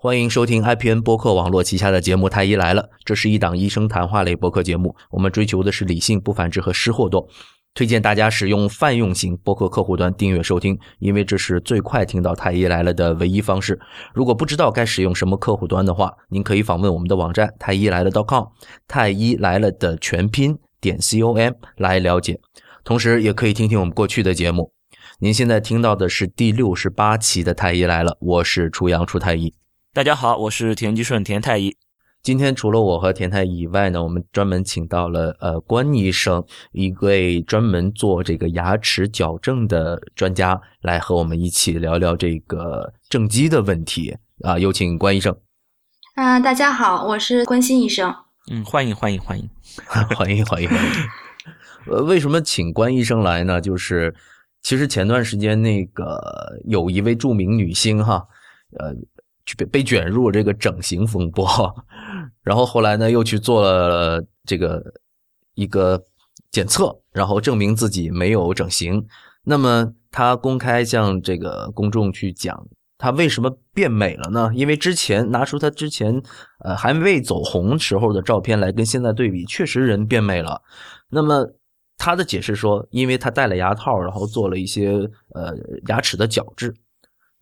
欢迎收听 IPN 播客网络旗下的节目《太医来了》，这是一档医生谈话类播客节目。我们追求的是理性、不繁殖和失货多。推荐大家使用泛用型播客客户端订阅收听，因为这是最快听到《太医来了》的唯一方式。如果不知道该使用什么客户端的话，您可以访问我们的网站太医来了 .com，太医来了的全拼点 com 来了解。同时，也可以听听我们过去的节目。您现在听到的是第六十八期的《太医来了》，我是楚阳楚太医。大家好，我是田吉顺田太医。今天除了我和田太医以外呢，我们专门请到了呃关医生，一位专门做这个牙齿矫正的专家，来和我们一起聊聊这个正畸的问题啊。有请关医生。啊，大家好，我是关心医生。嗯，欢迎欢迎欢迎 欢迎欢迎欢迎。呃，为什么请关医生来呢？就是其实前段时间那个有一位著名女星哈，呃。被被卷入这个整形风波，然后后来呢又去做了这个一个检测，然后证明自己没有整形。那么他公开向这个公众去讲，他为什么变美了呢？因为之前拿出他之前呃还未走红时候的照片来跟现在对比，确实人变美了。那么他的解释说，因为他戴了牙套，然后做了一些呃牙齿的矫治。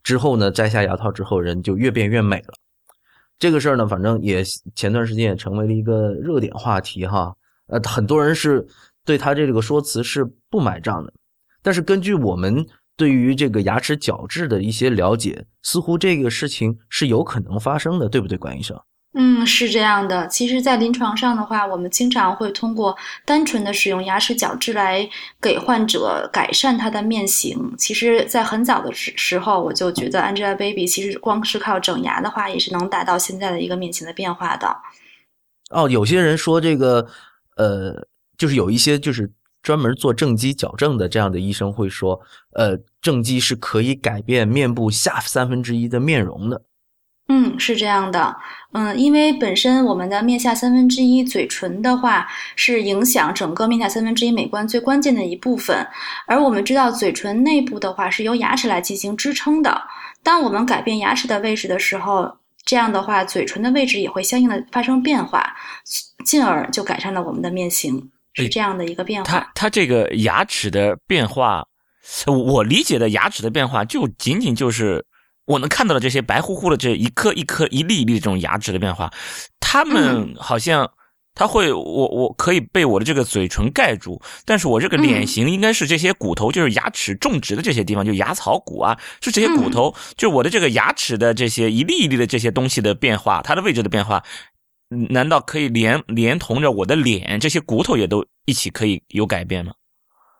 之后呢，摘下牙套之后，人就越变越美了。这个事儿呢，反正也前段时间也成为了一个热点话题哈。呃，很多人是对他这个说辞是不买账的。但是根据我们对于这个牙齿矫治的一些了解，似乎这个事情是有可能发生的，对不对，管医生？嗯，是这样的。其实，在临床上的话，我们经常会通过单纯的使用牙齿矫治来给患者改善他的面型。其实，在很早的时时候，我就觉得 Angelababy 其实光是靠整牙的话，也是能达到现在的一个面型的变化的。哦，有些人说这个，呃，就是有一些就是专门做正畸矫正的这样的医生会说，呃，正畸是可以改变面部下三分之一的面容的。嗯，是这样的，嗯，因为本身我们的面下三分之一嘴唇的话，是影响整个面下三分之一美观最关键的一部分。而我们知道，嘴唇内部的话是由牙齿来进行支撑的。当我们改变牙齿的位置的时候，这样的话，嘴唇的位置也会相应的发生变化，进而就改善了我们的面型，是这样的一个变化。它它这个牙齿的变化，我理解的牙齿的变化，就仅仅就是。我能看到的这些白乎乎的这一颗一颗一粒一粒的这种牙齿的变化，它们好像它会我我可以被我的这个嘴唇盖住，但是我这个脸型应该是这些骨头，就是牙齿种植的这些地方，就牙槽骨啊，是这些骨头，就我的这个牙齿的这些一粒一粒的这些东西的变化，它的位置的变化，难道可以连连同着我的脸这些骨头也都一起可以有改变吗？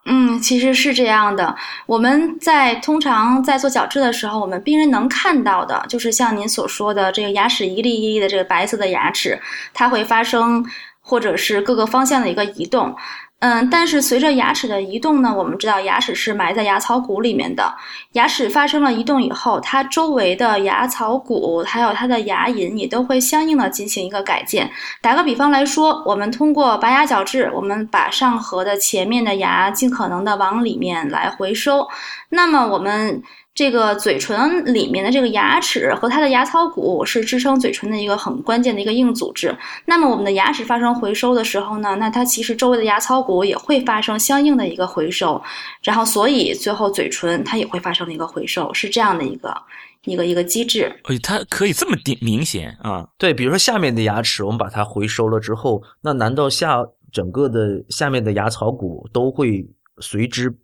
嗯，其实是这样的。我们在通常在做矫治的时候，我们病人能看到的，就是像您所说的这个牙齿一粒一粒的这个白色的牙齿，它会发生或者是各个方向的一个移动。嗯，但是随着牙齿的移动呢，我们知道牙齿是埋在牙槽骨里面的。牙齿发生了移动以后，它周围的牙槽骨还有它的牙龈也都会相应的进行一个改建。打个比方来说，我们通过拔牙矫治，我们把上颌的前面的牙尽可能的往里面来回收，那么我们。这个嘴唇里面的这个牙齿和它的牙槽骨是支撑嘴唇的一个很关键的一个硬组织。那么我们的牙齿发生回收的时候呢，那它其实周围的牙槽骨也会发生相应的一个回收，然后所以最后嘴唇它也会发生一个回收，是这样的一个一个一个机制。哎，它可以这么明明显啊？对，比如说下面的牙齿，我们把它回收了之后，那难道下整个的下面的牙槽骨都会随之？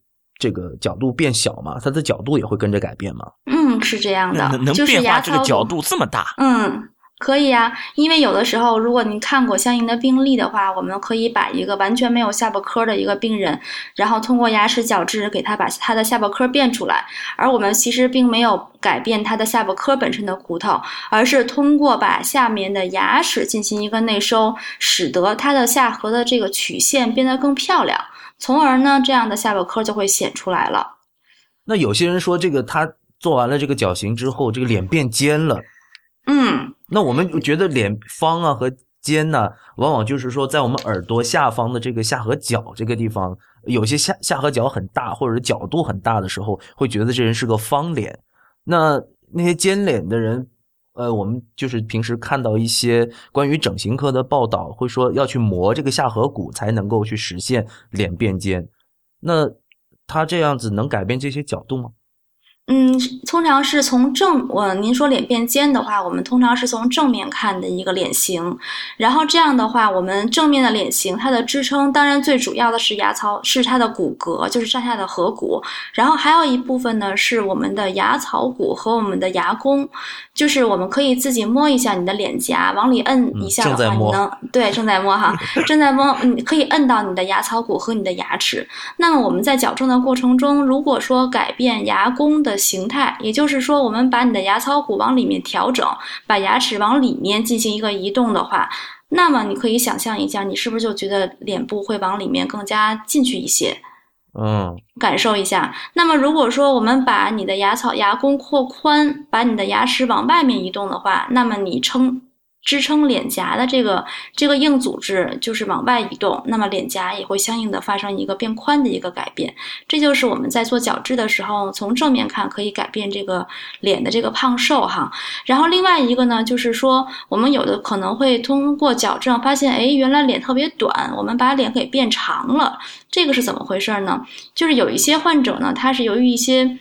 这个角度变小嘛，它的角度也会跟着改变嘛。嗯，是这样的，能变化这个角度这么大。嗯，可以啊，因为有的时候，如果您看过相应的病例的话，我们可以把一个完全没有下巴颏的一个病人，然后通过牙齿矫治给他把他的下巴颏变出来，而我们其实并没有改变他的下巴颏本身的骨头，而是通过把下面的牙齿进行一个内收，使得他的下颌的这个曲线变得更漂亮。从而呢，这样的下巴颏就会显出来了。那有些人说，这个他做完了这个矫形之后，这个脸变尖了。嗯，那我们觉得脸方啊和尖呢，往往就是说在我们耳朵下方的这个下颌角这个地方，有些下下颌角很大或者角度很大的时候，会觉得这人是个方脸。那那些尖脸的人，呃，我们就是平时看到一些关于整形科的报道，会说要去磨这个下颌骨才能够去实现脸变尖。那他这样子能改变这些角度吗？嗯，通常是从正，我您说脸变尖的话，我们通常是从正面看的一个脸型，然后这样的话，我们正面的脸型它的支撑，当然最主要的是牙槽，是它的骨骼，就是上下的颌骨，然后还有一部分呢是我们的牙槽骨和我们的牙弓，就是我们可以自己摸一下你的脸颊，往里摁一下的话，你能对正在摸哈，正在摸，你可以摁到你的牙槽骨和你的牙齿。那么我们在矫正的过程中，如果说改变牙弓的形态，也就是说，我们把你的牙槽骨往里面调整，把牙齿往里面进行一个移动的话，那么你可以想象一下，你是不是就觉得脸部会往里面更加进去一些？嗯，感受一下。那么如果说我们把你的牙槽牙弓扩宽，把你的牙齿往外面移动的话，那么你撑。支撑脸颊的这个这个硬组织就是往外移动，那么脸颊也会相应的发生一个变宽的一个改变。这就是我们在做矫治的时候，从正面看可以改变这个脸的这个胖瘦哈。然后另外一个呢，就是说我们有的可能会通过矫正发现，哎，原来脸特别短，我们把脸给变长了，这个是怎么回事呢？就是有一些患者呢，他是由于一些。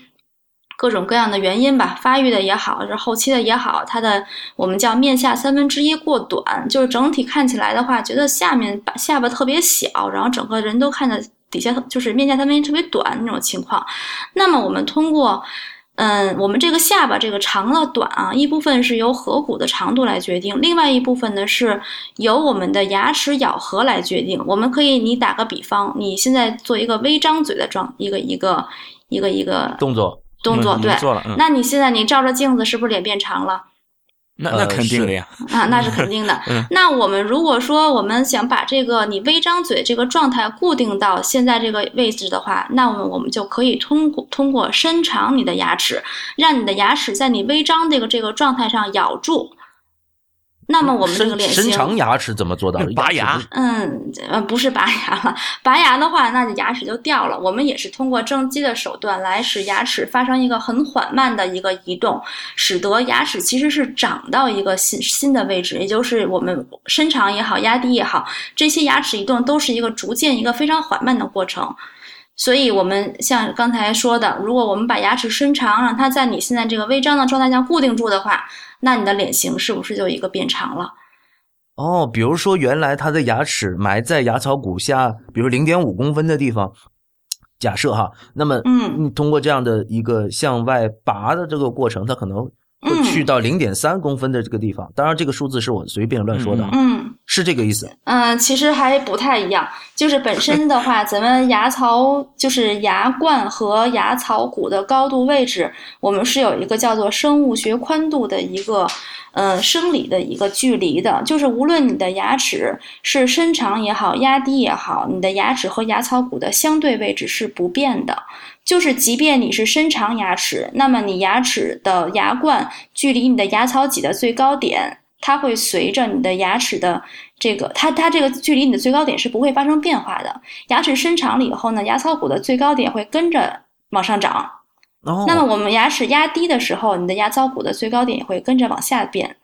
各种各样的原因吧，发育的也好，是后期的也好，它的我们叫面下三分之一过短，就是整体看起来的话，觉得下面把下巴特别小，然后整个人都看着底下就是面下三分之一特别短那种情况。那么我们通过，嗯，我们这个下巴这个长了短啊，一部分是由颌骨的长度来决定，另外一部分呢是由我们的牙齿咬合来决定。我们可以，你打个比方，你现在做一个微张嘴的状，一个一个一个一个动作。动作对，那你现在你照着镜子是不是脸变长了？那那肯定的呀，啊，那是肯定的。那我们如果说我们想把这个你微张嘴这个状态固定到现在这个位置的话，那我们我们就可以通过通过伸长你的牙齿，让你的牙齿在你微张这个这个状态上咬住。那么我们这个脸型，伸长牙齿怎么做到？拔牙？嗯，呃，不是拔牙了。拔牙的话，那牙齿就掉了。我们也是通过正畸的手段来使牙齿发生一个很缓慢的一个移动，使得牙齿其实是长到一个新新的位置，也就是我们伸长也好，压低也好，这些牙齿移动都是一个逐渐一个非常缓慢的过程。所以，我们像刚才说的，如果我们把牙齿伸长，让它在你现在这个微张的状态下固定住的话。那你的脸型是不是就一个变长了？哦，比如说原来他的牙齿埋在牙槽骨下，比如零点五公分的地方，假设哈，那么嗯，你通过这样的一个向外拔的这个过程，它可能会去到零点三公分的这个地方。当然，这个数字是我随便乱说的，嗯，是这个意思。嗯，其实还不太一样，就是本身的话，咱们牙槽就是牙冠和牙槽骨的高度位置，我们是有一个叫做生物学宽度的一个。呃，生理的一个距离的，就是无论你的牙齿是伸长也好，压低也好，你的牙齿和牙槽骨的相对位置是不变的。就是即便你是伸长牙齿，那么你牙齿的牙冠距离你的牙槽脊的最高点，它会随着你的牙齿的这个，它它这个距离你的最高点是不会发生变化的。牙齿伸长了以后呢，牙槽骨的最高点会跟着往上涨。那么我们牙齿压低的时候，你的牙槽骨的最高点也会跟着往下变，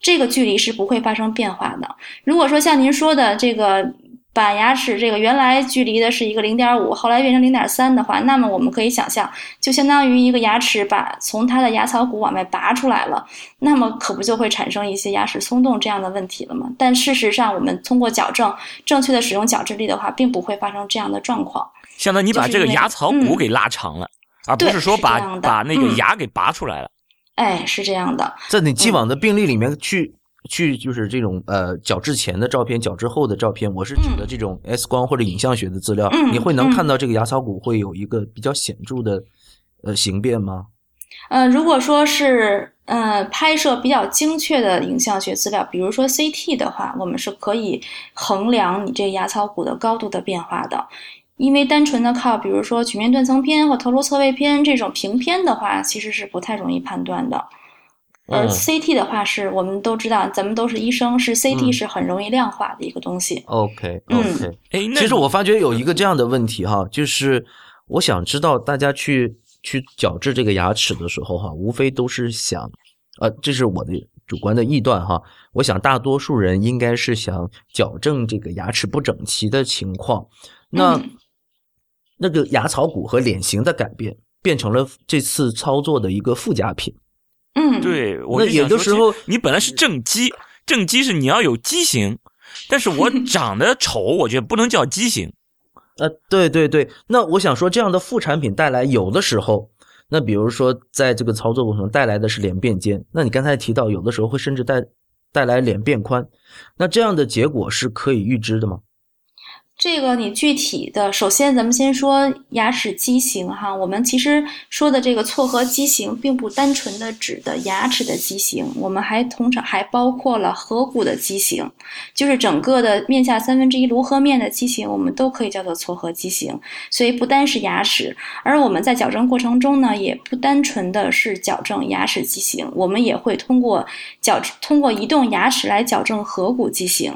这个距离是不会发生变化的。如果说像您说的这个，把牙齿这个原来距离的是一个零点五，后来变成零点三的话，那么我们可以想象，就相当于一个牙齿把从它的牙槽骨往外拔出来了，那么可不就会产生一些牙齿松动这样的问题了吗？但事实上，我们通过矫正，正确的使用矫治力的话，并不会发生这样的状况。相当于你把这个牙槽骨给拉长了。而不是说把把那个牙给拔出来了，哎，是这样的。在你既往的病例里面去去就是这种呃矫治前的照片、矫治后的照片，我是指的这种 X 光或者影像学的资料，你会能看到这个牙槽骨会有一个比较显著的呃形变吗？呃，如果说是呃拍摄比较精确的影像学资料，比如说 CT 的话，我们是可以衡量你这牙槽骨的高度的变化的。因为单纯的靠，比如说曲面断层片或头颅侧位片这种平片的话，其实是不太容易判断的。而 CT 的话，是我们都知道，咱们都是医生，是 CT 是很容易量化的一个东西。OK OK，哎，其实我发觉有一个这样的问题哈，就是我想知道大家去去矫治这个牙齿的时候哈，无非都是想，呃，这是我的主观的臆断哈，我想大多数人应该是想矫正这个牙齿不整齐的情况。那那个牙槽骨和脸型的改变，变成了这次操作的一个附加品。嗯，对，我那有的时候你本来是正畸，正畸是你要有畸形，但是我 长得丑，我觉得不能叫畸形。呃，对对对，那我想说，这样的副产品带来有的时候，那比如说在这个操作过程中带来的是脸变尖，那你刚才提到有的时候会甚至带带来脸变宽，那这样的结果是可以预知的吗？这个你具体的，首先咱们先说牙齿畸形哈。我们其实说的这个错颌畸形，并不单纯的指的牙齿的畸形，我们还通常还包括了颌骨的畸形，就是整个的面下三分之一颅颌面的畸形，我们都可以叫做错颌畸形。所以不单是牙齿，而我们在矫正过程中呢，也不单纯的是矫正牙齿畸形，我们也会通过矫通过移动牙齿来矫正颌骨畸形。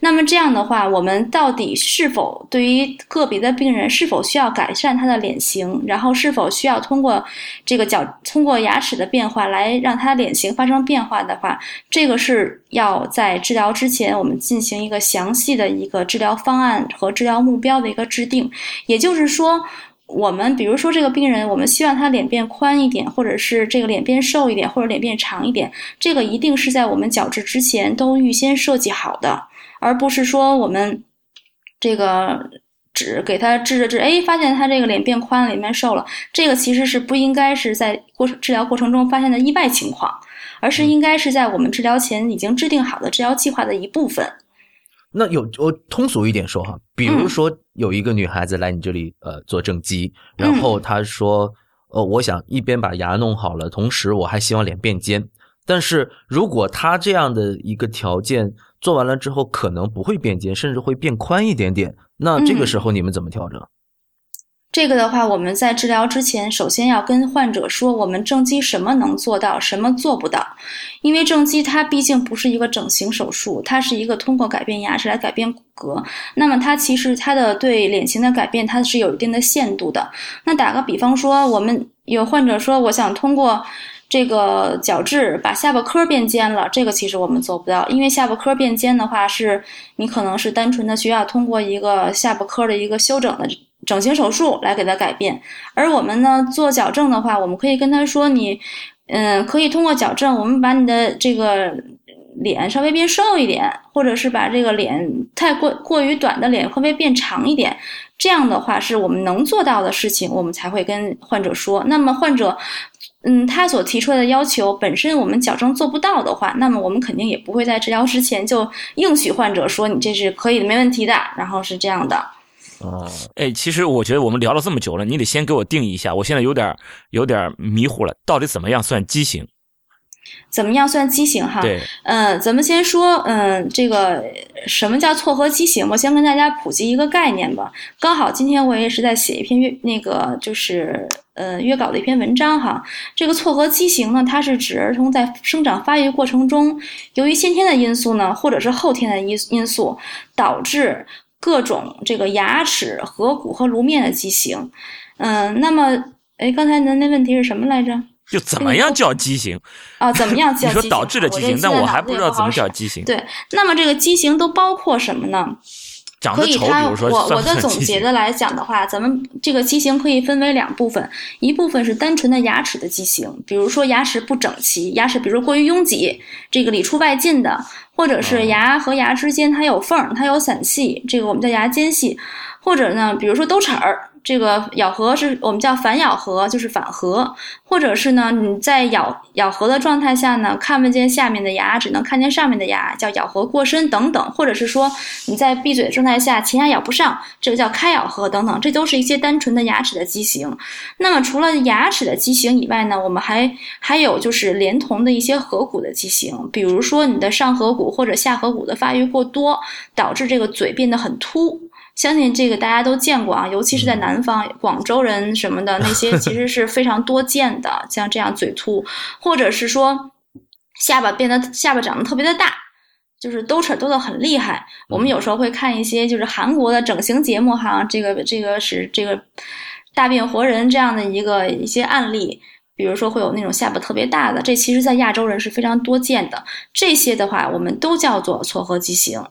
那么这样的话，我们到底是是否对于个别的病人是否需要改善他的脸型，然后是否需要通过这个矫通过牙齿的变化来让他脸型发生变化的话，这个是要在治疗之前我们进行一个详细的一个治疗方案和治疗目标的一个制定。也就是说，我们比如说这个病人，我们希望他脸变宽一点，或者是这个脸变瘦一点，或者脸变长一点，这个一定是在我们矫治之前都预先设计好的，而不是说我们。这个只给他治着治，哎，发现他这个脸变宽了，脸变瘦了。这个其实是不应该是在过治疗过程中发现的意外情况，而是应该是在我们治疗前已经制定好的治疗计划的一部分。那有我通俗一点说哈，比如说有一个女孩子来你这里呃做正畸，然后她说，呃，我想一边把牙弄好了，同时我还希望脸变尖。但是如果他这样的一个条件，做完了之后可能不会变尖，甚至会变宽一点点。那这个时候你们怎么调整？这个的话，我们在治疗之前，首先要跟患者说，我们正畸什么能做到，什么做不到。因为正畸它毕竟不是一个整形手术，它是一个通过改变牙齿来改变骨骼。那么它其实它的对脸型的改变，它是有一定的限度的。那打个比方说，我们有患者说，我想通过。这个角质把下巴颏变尖了，这个其实我们做不到，因为下巴颏变尖的话，是你可能是单纯的需要通过一个下巴颏的一个修整的整形手术来给它改变。而我们呢做矫正的话，我们可以跟他说，你，嗯，可以通过矫正，我们把你的这个脸稍微变瘦一点，或者是把这个脸太过过于短的脸会不会变长一点？这样的话是我们能做到的事情，我们才会跟患者说。那么患者。嗯，他所提出来的要求本身我们矫正做不到的话，那么我们肯定也不会在治疗之前就应许患者说你这是可以的、没问题的。然后是这样的。哦，哎，其实我觉得我们聊了这么久了，你得先给我定义一下，我现在有点有点迷糊了，到底怎么样算畸形？怎么样算畸形？哈，对，嗯，咱们先说，嗯，这个什么叫错颌畸形？我先跟大家普及一个概念吧。刚好今天我也是在写一篇约那个就是。呃，约稿的一篇文章哈，这个错颌畸形呢，它是指儿童在生长发育过程中，由于先天的因素呢，或者是后天的因因素，导致各种这个牙齿、颌骨和颅面的畸形。嗯，那么，哎，刚才您那问题是什么来着？就怎么样叫畸形？啊，怎么样 叫？你说导致的畸形，但我还不知道怎么叫畸形。对，那么这个畸形都包括什么呢？可以，它我我的总结 的来讲的话，咱们这个畸形可以分为两部分，一部分是单纯的牙齿的畸形，比如说牙齿不整齐，牙齿比如过于拥挤，这个里出外进的，或者是牙和牙之间它有缝，它有散隙，这个我们叫牙间隙，或者呢，比如说兜齿儿。这个咬合是我们叫反咬合，就是反合，或者是呢，你在咬咬合的状态下呢，看不见下面的牙，只能看见上面的牙，叫咬合过深等等，或者是说你在闭嘴的状态下，前牙咬不上，这个叫开咬合等等，这都是一些单纯的牙齿的畸形。那么除了牙齿的畸形以外呢，我们还还有就是连同的一些颌骨的畸形，比如说你的上颌骨或者下颌骨的发育过多，导致这个嘴变得很凸。相信这个大家都见过啊，尤其是在南方，广州人什么的那些，其实是非常多见的。像这样嘴凸，或者是说下巴变得下巴长得特别的大，就是兜扯兜的很厉害。我们有时候会看一些就是韩国的整形节目哈，这个这个是这个大变活人这样的一个一些案例。比如说会有那种下巴特别大的，这其实在亚洲人是非常多见的。这些的话，我们都叫做撮合畸形。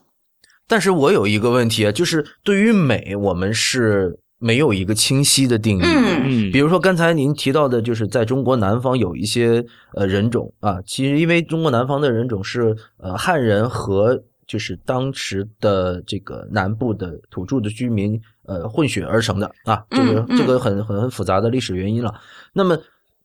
但是我有一个问题啊，就是对于美，我们是没有一个清晰的定义的。嗯比如说刚才您提到的，就是在中国南方有一些呃人种啊，其实因为中国南方的人种是呃汉人和就是当时的这个南部的土著的居民呃混血而成的啊，这个嗯嗯这个很很很复杂的历史原因了。那么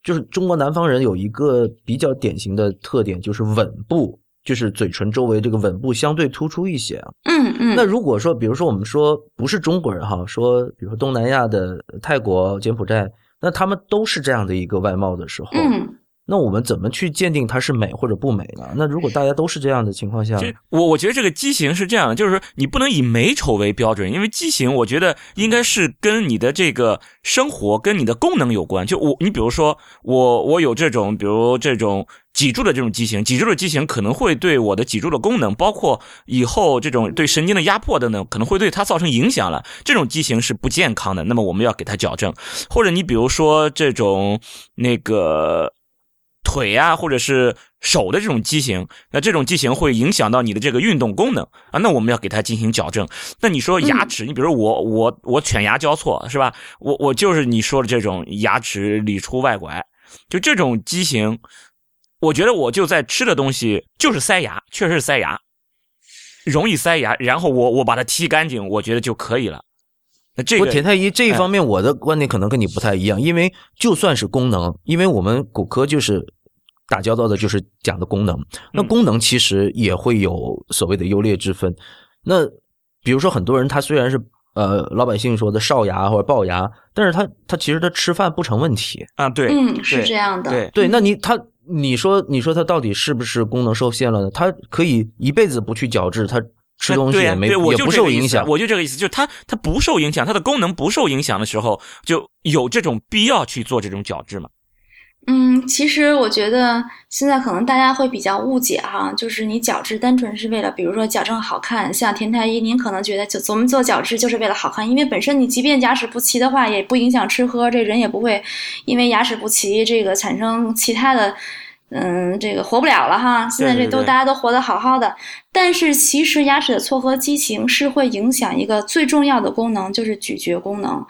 就是中国南方人有一个比较典型的特点，就是吻部。就是嘴唇周围这个吻部相对突出一些啊，嗯嗯，那如果说，比如说我们说不是中国人哈，说比如说东南亚的泰国、柬埔寨，那他们都是这样的一个外貌的时候，嗯那我们怎么去鉴定它是美或者不美呢？那如果大家都是这样的情况下，我我觉得这个畸形是这样的，就是说你不能以美丑为标准，因为畸形我觉得应该是跟你的这个生活跟你的功能有关。就我你比如说我我有这种比如这种脊柱的这种畸形，脊柱的畸形可能会对我的脊柱的功能，包括以后这种对神经的压迫等等，可能会对它造成影响了。这种畸形是不健康的，那么我们要给它矫正。或者你比如说这种那个。腿呀、或者是手的这种畸形，那这种畸形会影响到你的这个运动功能啊，那我们要给它进行矫正。那你说牙齿，你比如说我我我犬牙交错是吧？我我就是你说的这种牙齿里出外拐，就这种畸形，我觉得我就在吃的东西就是塞牙，确实是塞牙，容易塞牙，然后我我把它剔干净，我觉得就可以了。那这，个田太医这一方面，我的观点可能跟你不太一样，因为就算是功能，因为我们骨科就是打交道的，就是讲的功能。那功能其实也会有所谓的优劣之分。那比如说，很多人他虽然是呃老百姓说的少牙或者龅牙，但是他他其实他吃饭不成问题。啊，对，嗯，是这样的。对，对，那你他你说你说他到底是不是功能受限了呢？他可以一辈子不去矫治，他吃东西也没、对对，我就也不受影响。我就这个意思，就是它它不受影响，它的功能不受影响的时候，就有这种必要去做这种矫治嘛。嗯，其实我觉得现在可能大家会比较误解哈，就是你矫治单纯是为了，比如说矫正好看，像田太医，您可能觉得就我们做矫治就是为了好看，因为本身你即便牙齿不齐的话，也不影响吃喝，这人也不会因为牙齿不齐这个产生其他的，嗯，这个活不了了哈。现在这都大家都活得好好的，但是其实牙齿的错颌畸形是会影响一个最重要的功能，就是咀嚼功能。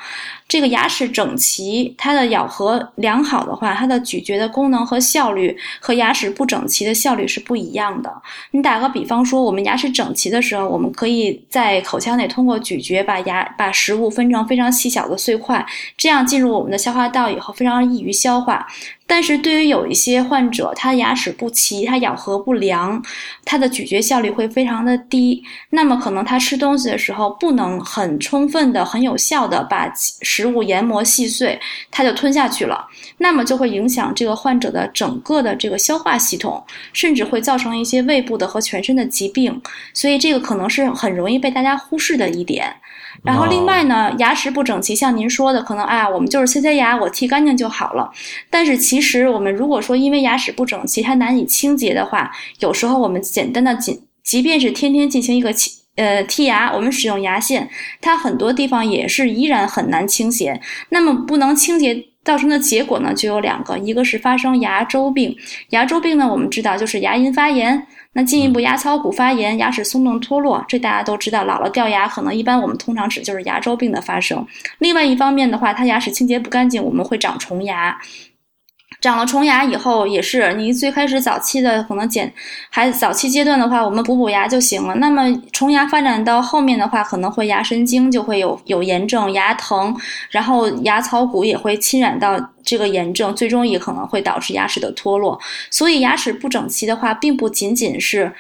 这个牙齿整齐，它的咬合良好的话，它的咀嚼的功能和效率和牙齿不整齐的效率是不一样的。你打个比方说，我们牙齿整齐的时候，我们可以在口腔内通过咀嚼把牙把食物分成非常细小的碎块，这样进入我们的消化道以后非常易于消化。但是对于有一些患者，他牙齿不齐，他咬合不良，他的咀嚼效率会非常的低。那么可能他吃东西的时候不能很充分的、很有效的把食物研磨细碎，他就吞下去了。那么就会影响这个患者的整个的这个消化系统，甚至会造成一些胃部的和全身的疾病。所以这个可能是很容易被大家忽视的一点。然后另外呢，牙齿不整齐，像您说的，可能啊，我们就是塞塞牙，我剔干净就好了。但是其实我们如果说因为牙齿不整齐，它难以清洁的话，有时候我们简单的仅即便是天天进行一个清呃剔牙，我们使用牙线，它很多地方也是依然很难清洁。那么不能清洁。造成的结果呢，就有两个，一个是发生牙周病，牙周病呢，我们知道就是牙龈发炎，那进一步牙槽骨发炎、牙齿松动脱落，这大家都知道。姥姥掉牙，可能一般我们通常指就是牙周病的发生。另外一方面的话，它牙齿清洁不干净，我们会长虫牙。长了虫牙以后，也是你最开始早期的可能剪，还早期阶段的话，我们补补牙就行了。那么虫牙发展到后面的话，可能会牙神经就会有有炎症、牙疼，然后牙槽骨也会侵染到这个炎症，最终也可能会导致牙齿的脱落。所以牙齿不整齐的话，并不仅仅是。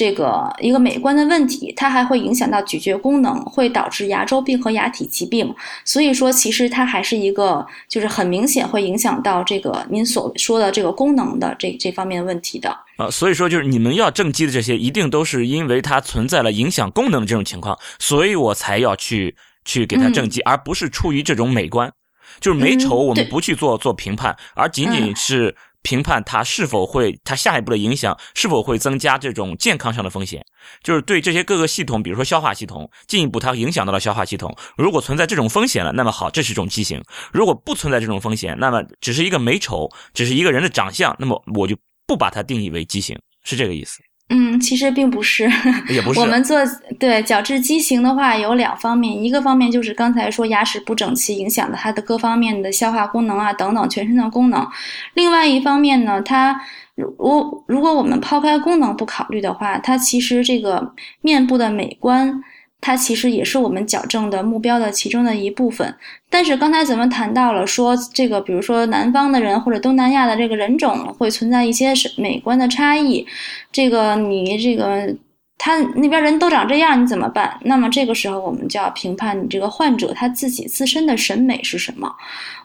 这个一个美观的问题，它还会影响到咀嚼功能，会导致牙周病和牙体疾病。所以说，其实它还是一个，就是很明显会影响到这个您所说的这个功能的这这方面的问题的。啊，所以说就是你们要正畸的这些，一定都是因为它存在了影响功能的这种情况，所以我才要去去给它正畸，而不是出于这种美观。就是美丑，我们不去做做评判，而仅仅是评判它是否会，它下一步的影响是否会增加这种健康上的风险，就是对这些各个系统，比如说消化系统，进一步它影响到了消化系统。如果存在这种风险了，那么好，这是一种畸形；如果不存在这种风险，那么只是一个美丑，只是一个人的长相，那么我就不把它定义为畸形，是这个意思。嗯，其实并不是，也不是。我们做对矫治畸形的话，有两方面，一个方面就是刚才说牙齿不整齐影响了它的各方面的消化功能啊等等全身的功能，另外一方面呢，它如如果我们抛开功能不考虑的话，它其实这个面部的美观。它其实也是我们矫正的目标的其中的一部分，但是刚才咱们谈到了说这个，比如说南方的人或者东南亚的这个人种会存在一些审美观的差异，这个你这个他那边人都长这样，你怎么办？那么这个时候我们就要评判你这个患者他自己自身的审美是什么。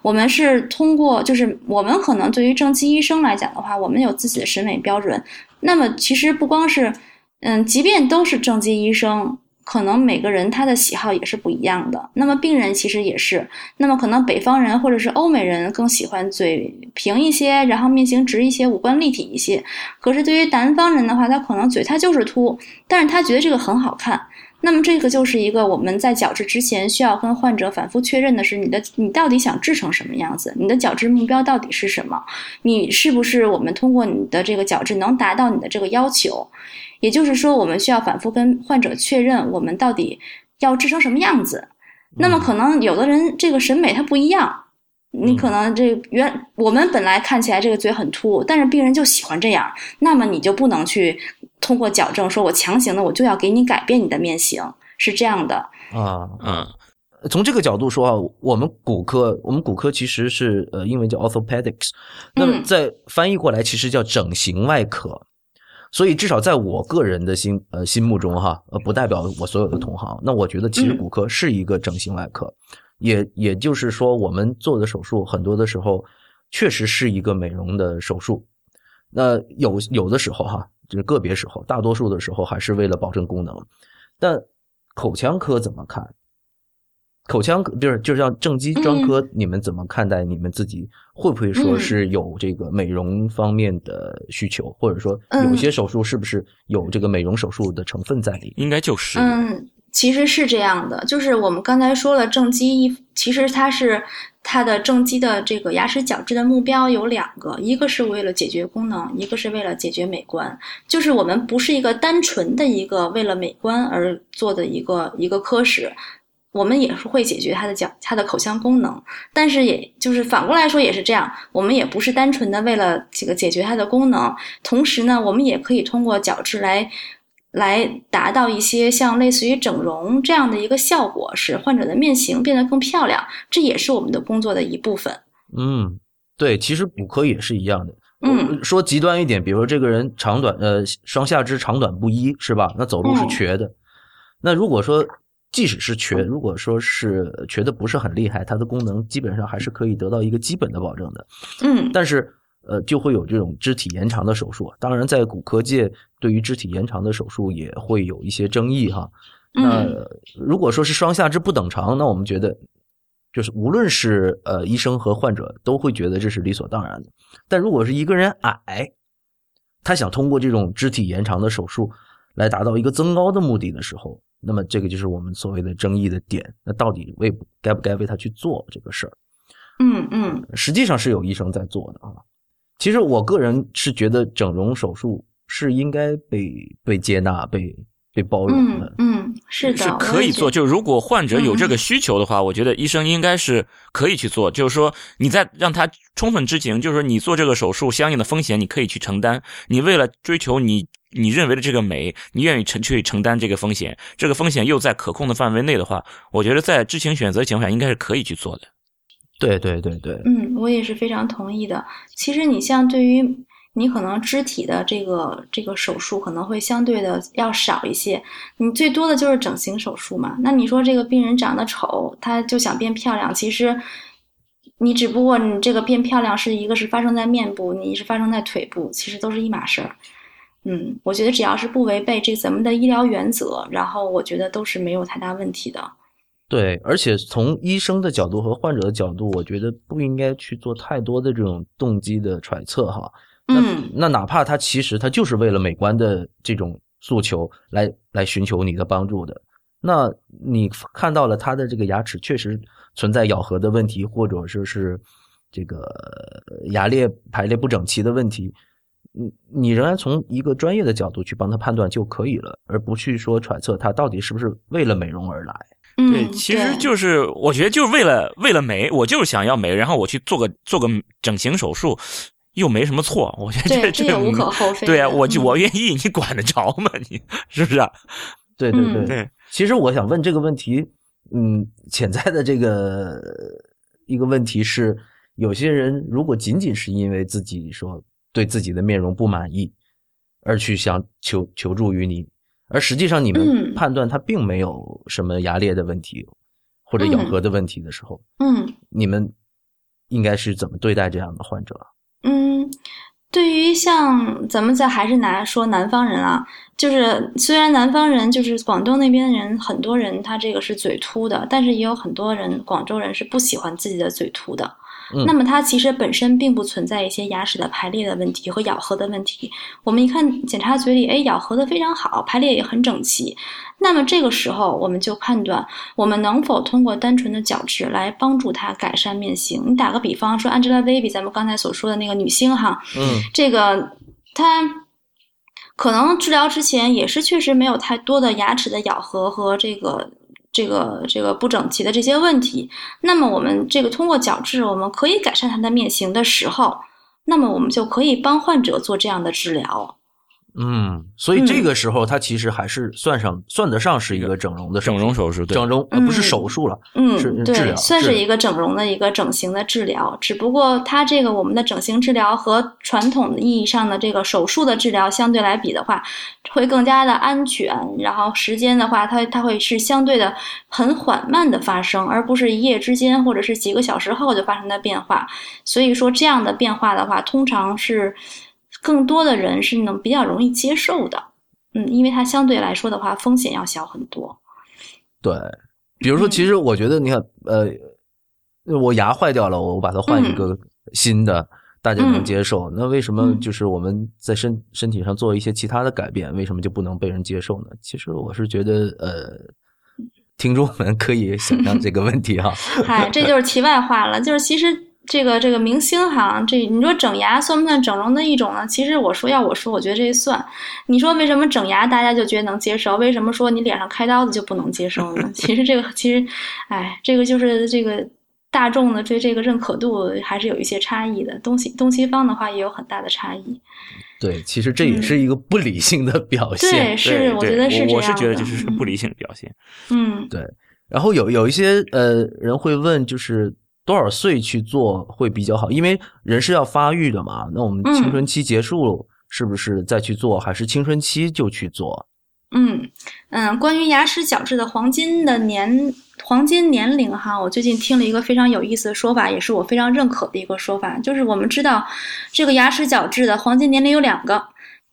我们是通过，就是我们可能对于正畸医生来讲的话，我们有自己的审美标准。那么其实不光是，嗯，即便都是正畸医生。可能每个人他的喜好也是不一样的。那么病人其实也是。那么可能北方人或者是欧美人更喜欢嘴平一些，然后面型直一些，五官立体一些。可是对于南方人的话，他可能嘴他就是凸，但是他觉得这个很好看。那么这个就是一个我们在矫治之前需要跟患者反复确认的是：你的你到底想治成什么样子？你的矫治目标到底是什么？你是不是我们通过你的这个矫治能达到你的这个要求？也就是说，我们需要反复跟患者确认，我们到底要治成什么样子。那么，可能有的人这个审美他不一样，你可能这原我们本来看起来这个嘴很凸，但是病人就喜欢这样，那么你就不能去通过矫正，说我强行的我就要给你改变你的面型，是这样的啊。嗯，从这个角度说啊，我们骨科，我们骨科其实是呃，英文叫 orthopedics，那么在翻译过来其实叫整形外科。所以，至少在我个人的心呃心目中哈，呃，不代表我所有的同行。那我觉得，其实骨科是一个整形外科，也也就是说，我们做的手术很多的时候，确实是一个美容的手术。那有有的时候哈，就是个别时候，大多数的时候还是为了保证功能。但口腔科怎么看？口腔就是就是像正畸专科，你们怎么看待？你们自己会不会说是有这个美容方面的需求，或者说有些手术是不是有这个美容手术的成分在里？应该就是。嗯，其实是这样的，就是我们刚才说了正畸，其实它是它的正畸的这个牙齿矫治的目标有两个，一个是为了解决功能，一个是为了解决美观。就是我们不是一个单纯的一个为了美观而做的一个一个科室。我们也是会解决它的角，它的口腔功能，但是也就是反过来说也是这样，我们也不是单纯的为了这个解决它的功能，同时呢，我们也可以通过矫治来，来达到一些像类似于整容这样的一个效果，使患者的面型变得更漂亮，这也是我们的工作的一部分。嗯，对，其实骨科也是一样的。嗯，说极端一点，比如说这个人长短呃双下肢长短不一，是吧？那走路是瘸的，那如果说。即使是瘸，如果说是瘸的不是很厉害，它的功能基本上还是可以得到一个基本的保证的。嗯，但是呃，就会有这种肢体延长的手术。当然，在骨科界，对于肢体延长的手术也会有一些争议哈。那如果说是双下肢不等长，那我们觉得就是无论是呃医生和患者都会觉得这是理所当然的。但如果是一个人矮，他想通过这种肢体延长的手术来达到一个增高的目的的时候。那么这个就是我们所谓的争议的点，那到底为该不该为他去做这个事儿？嗯嗯，实际上是有医生在做的啊。其实我个人是觉得整容手术是应该被被接纳、被被包容的。嗯，是的，是可以做。就如果患者有这个需求的话，我觉得医生应该是可以去做。就是说，你在让他充分知情，就是说你做这个手术相应的风险，你可以去承担。你为了追求你。你认为的这个美，你愿意承去承担这个风险，这个风险又在可控的范围内的话，我觉得在知情选择情况下，应该是可以去做的。对对对对，嗯，我也是非常同意的。其实你像对于你可能肢体的这个这个手术，可能会相对的要少一些，你最多的就是整形手术嘛。那你说这个病人长得丑，他就想变漂亮，其实你只不过你这个变漂亮是一个是发生在面部，你是发生在腿部，其实都是一码事儿。嗯，我觉得只要是不违背这咱们的医疗原则，然后我觉得都是没有太大问题的。对，而且从医生的角度和患者的角度，我觉得不应该去做太多的这种动机的揣测哈。那嗯那哪怕他其实他就是为了美观的这种诉求来来寻求你的帮助的，那你看到了他的这个牙齿确实存在咬合的问题，或者说是这个呃牙列排列不整齐的问题，你你仍然从一个专业的角度去帮他判断就可以了，而不去说揣测他到底是不是为了美容而来。嗯，对，其实就是我觉得就是为了为了美，我就是想要美，然后我去做个做个整形手术，又没什么错。我觉得，这这无可厚非。对啊，我就嗯我愿意，你管得着吗？你是不是啊？对对对嗯对，其实我想问这个问题，嗯，潜在的这个一个问题是，有些人如果仅仅是因为自己说对自己的面容不满意，而去想求求助于你，而实际上你们嗯判断他并没有什么牙列的问题或者咬合的问题的时候，嗯你们应该是怎么对待这样的患者？嗯，对于像咱们在还是拿说南方人啊，就是虽然南方人就是广东那边人，很多人他这个是嘴凸的，但是也有很多人广州人是不喜欢自己的嘴凸的。嗯那么它其实本身并不存在一些牙齿的排列的问题和咬合的问题。我们一看检查嘴里，哎，咬合的非常好，排列也很整齐。那么这个时候，我们就判断我们能否通过单纯的矫治来帮助他改善面型。你打个比方说，Angelababy，咱们刚才所说的那个女星哈，嗯这个她可能治疗之前也是确实没有太多的牙齿的咬合和这个这个这个不整齐的这些问题。那么我们这个通过矫治，我们可以改善它的面型的时候，那么我们就可以帮患者做这样的治疗。嗯，所以这个时候它其实还是算上算得上是一个整容的整容手术，对。整容呃不是嗯。手术了，嗯是，治对，疗治疗算是一个整容的一个整形的治疗，只不过它这个我们的整形治疗和传统意义上的这个手术的治疗相对来比的话，会更加的安全，然后时间的话，它它会是相对的很缓慢的发生，而不是一夜之间或者是几个小时后就发生的变化。所以说这样的变化的话，通常是更多的人是能比较容易接受的。嗯，因为它相对来说的话，风险要小很多。对，比如说，嗯其实我觉得，你看，呃，我牙坏掉了，我把它换一个新的，大家能嗯接受。那为什么嗯就是我们在身身体上做一些其他的改变，为什么就不能被人接受呢？其实我是觉得，呃，听众们可以想象这个问题哈。嗨，这就是题外话了。就是其实这个这个明星哈，这你说整牙算不算整容的一种呢？其实我说要我说，我觉得这算。你说为什么整牙大家就觉得能接受？为什么说你脸上开刀子就不能接受呢？其实这个其实，哎，这个就是这个大众的对这个认可度还是有一些差异的。东西东西方的话也有很大的差异。对，其实这也是一个不理性的表嗯对，是我觉得是这样我我是觉得的这是不理性的表现。嗯对，然后有有一些呃人会问，就是多少岁去做会比较好？因为人是要发育的嘛。那我们青春期结束是不是再去做，还是青春期就去做？嗯嗯，关于牙齿矫治的黄金的年黄金年龄哈，我最近听了一个非常有意思的说法，也是我非常认可的一个说法，就是我们知道这个牙齿矫治的黄金年龄有两个。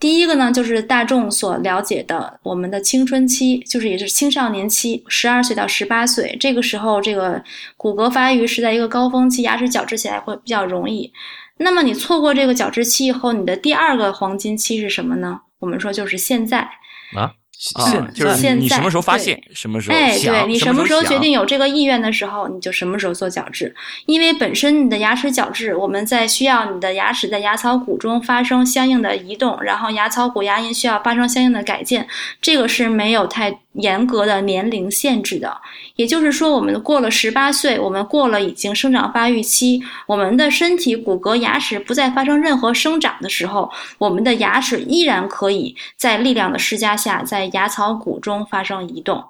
第一个呢，就是大众所了解的我们的青春期，就是也是青少年期，十二岁到十八岁，这个时候这个骨骼发育是在一个高峰期，牙齿矫治起来会比较容易。那么你错过这个矫治期以后，你的第二个黄金期是什么呢？我们说就是现在。啊，啊现就是现在你什么时候发对现，什么时候哎，对你什什么时候决定有这个意愿的时候，你就什么时候做矫治。因为本身你的牙齿矫治，我们在需要你的牙齿在牙槽骨中发生相应的移动，然后牙槽骨牙龈需要发生相应的改建，这个是没有太严格的年龄限制的。也就是说，我们过了十八岁，我们过了已经生长发育期，我们的身体骨骼牙齿不再发生任何生长的时候，我们的牙齿依然可以在力量的施加下，在牙槽骨中发生移动。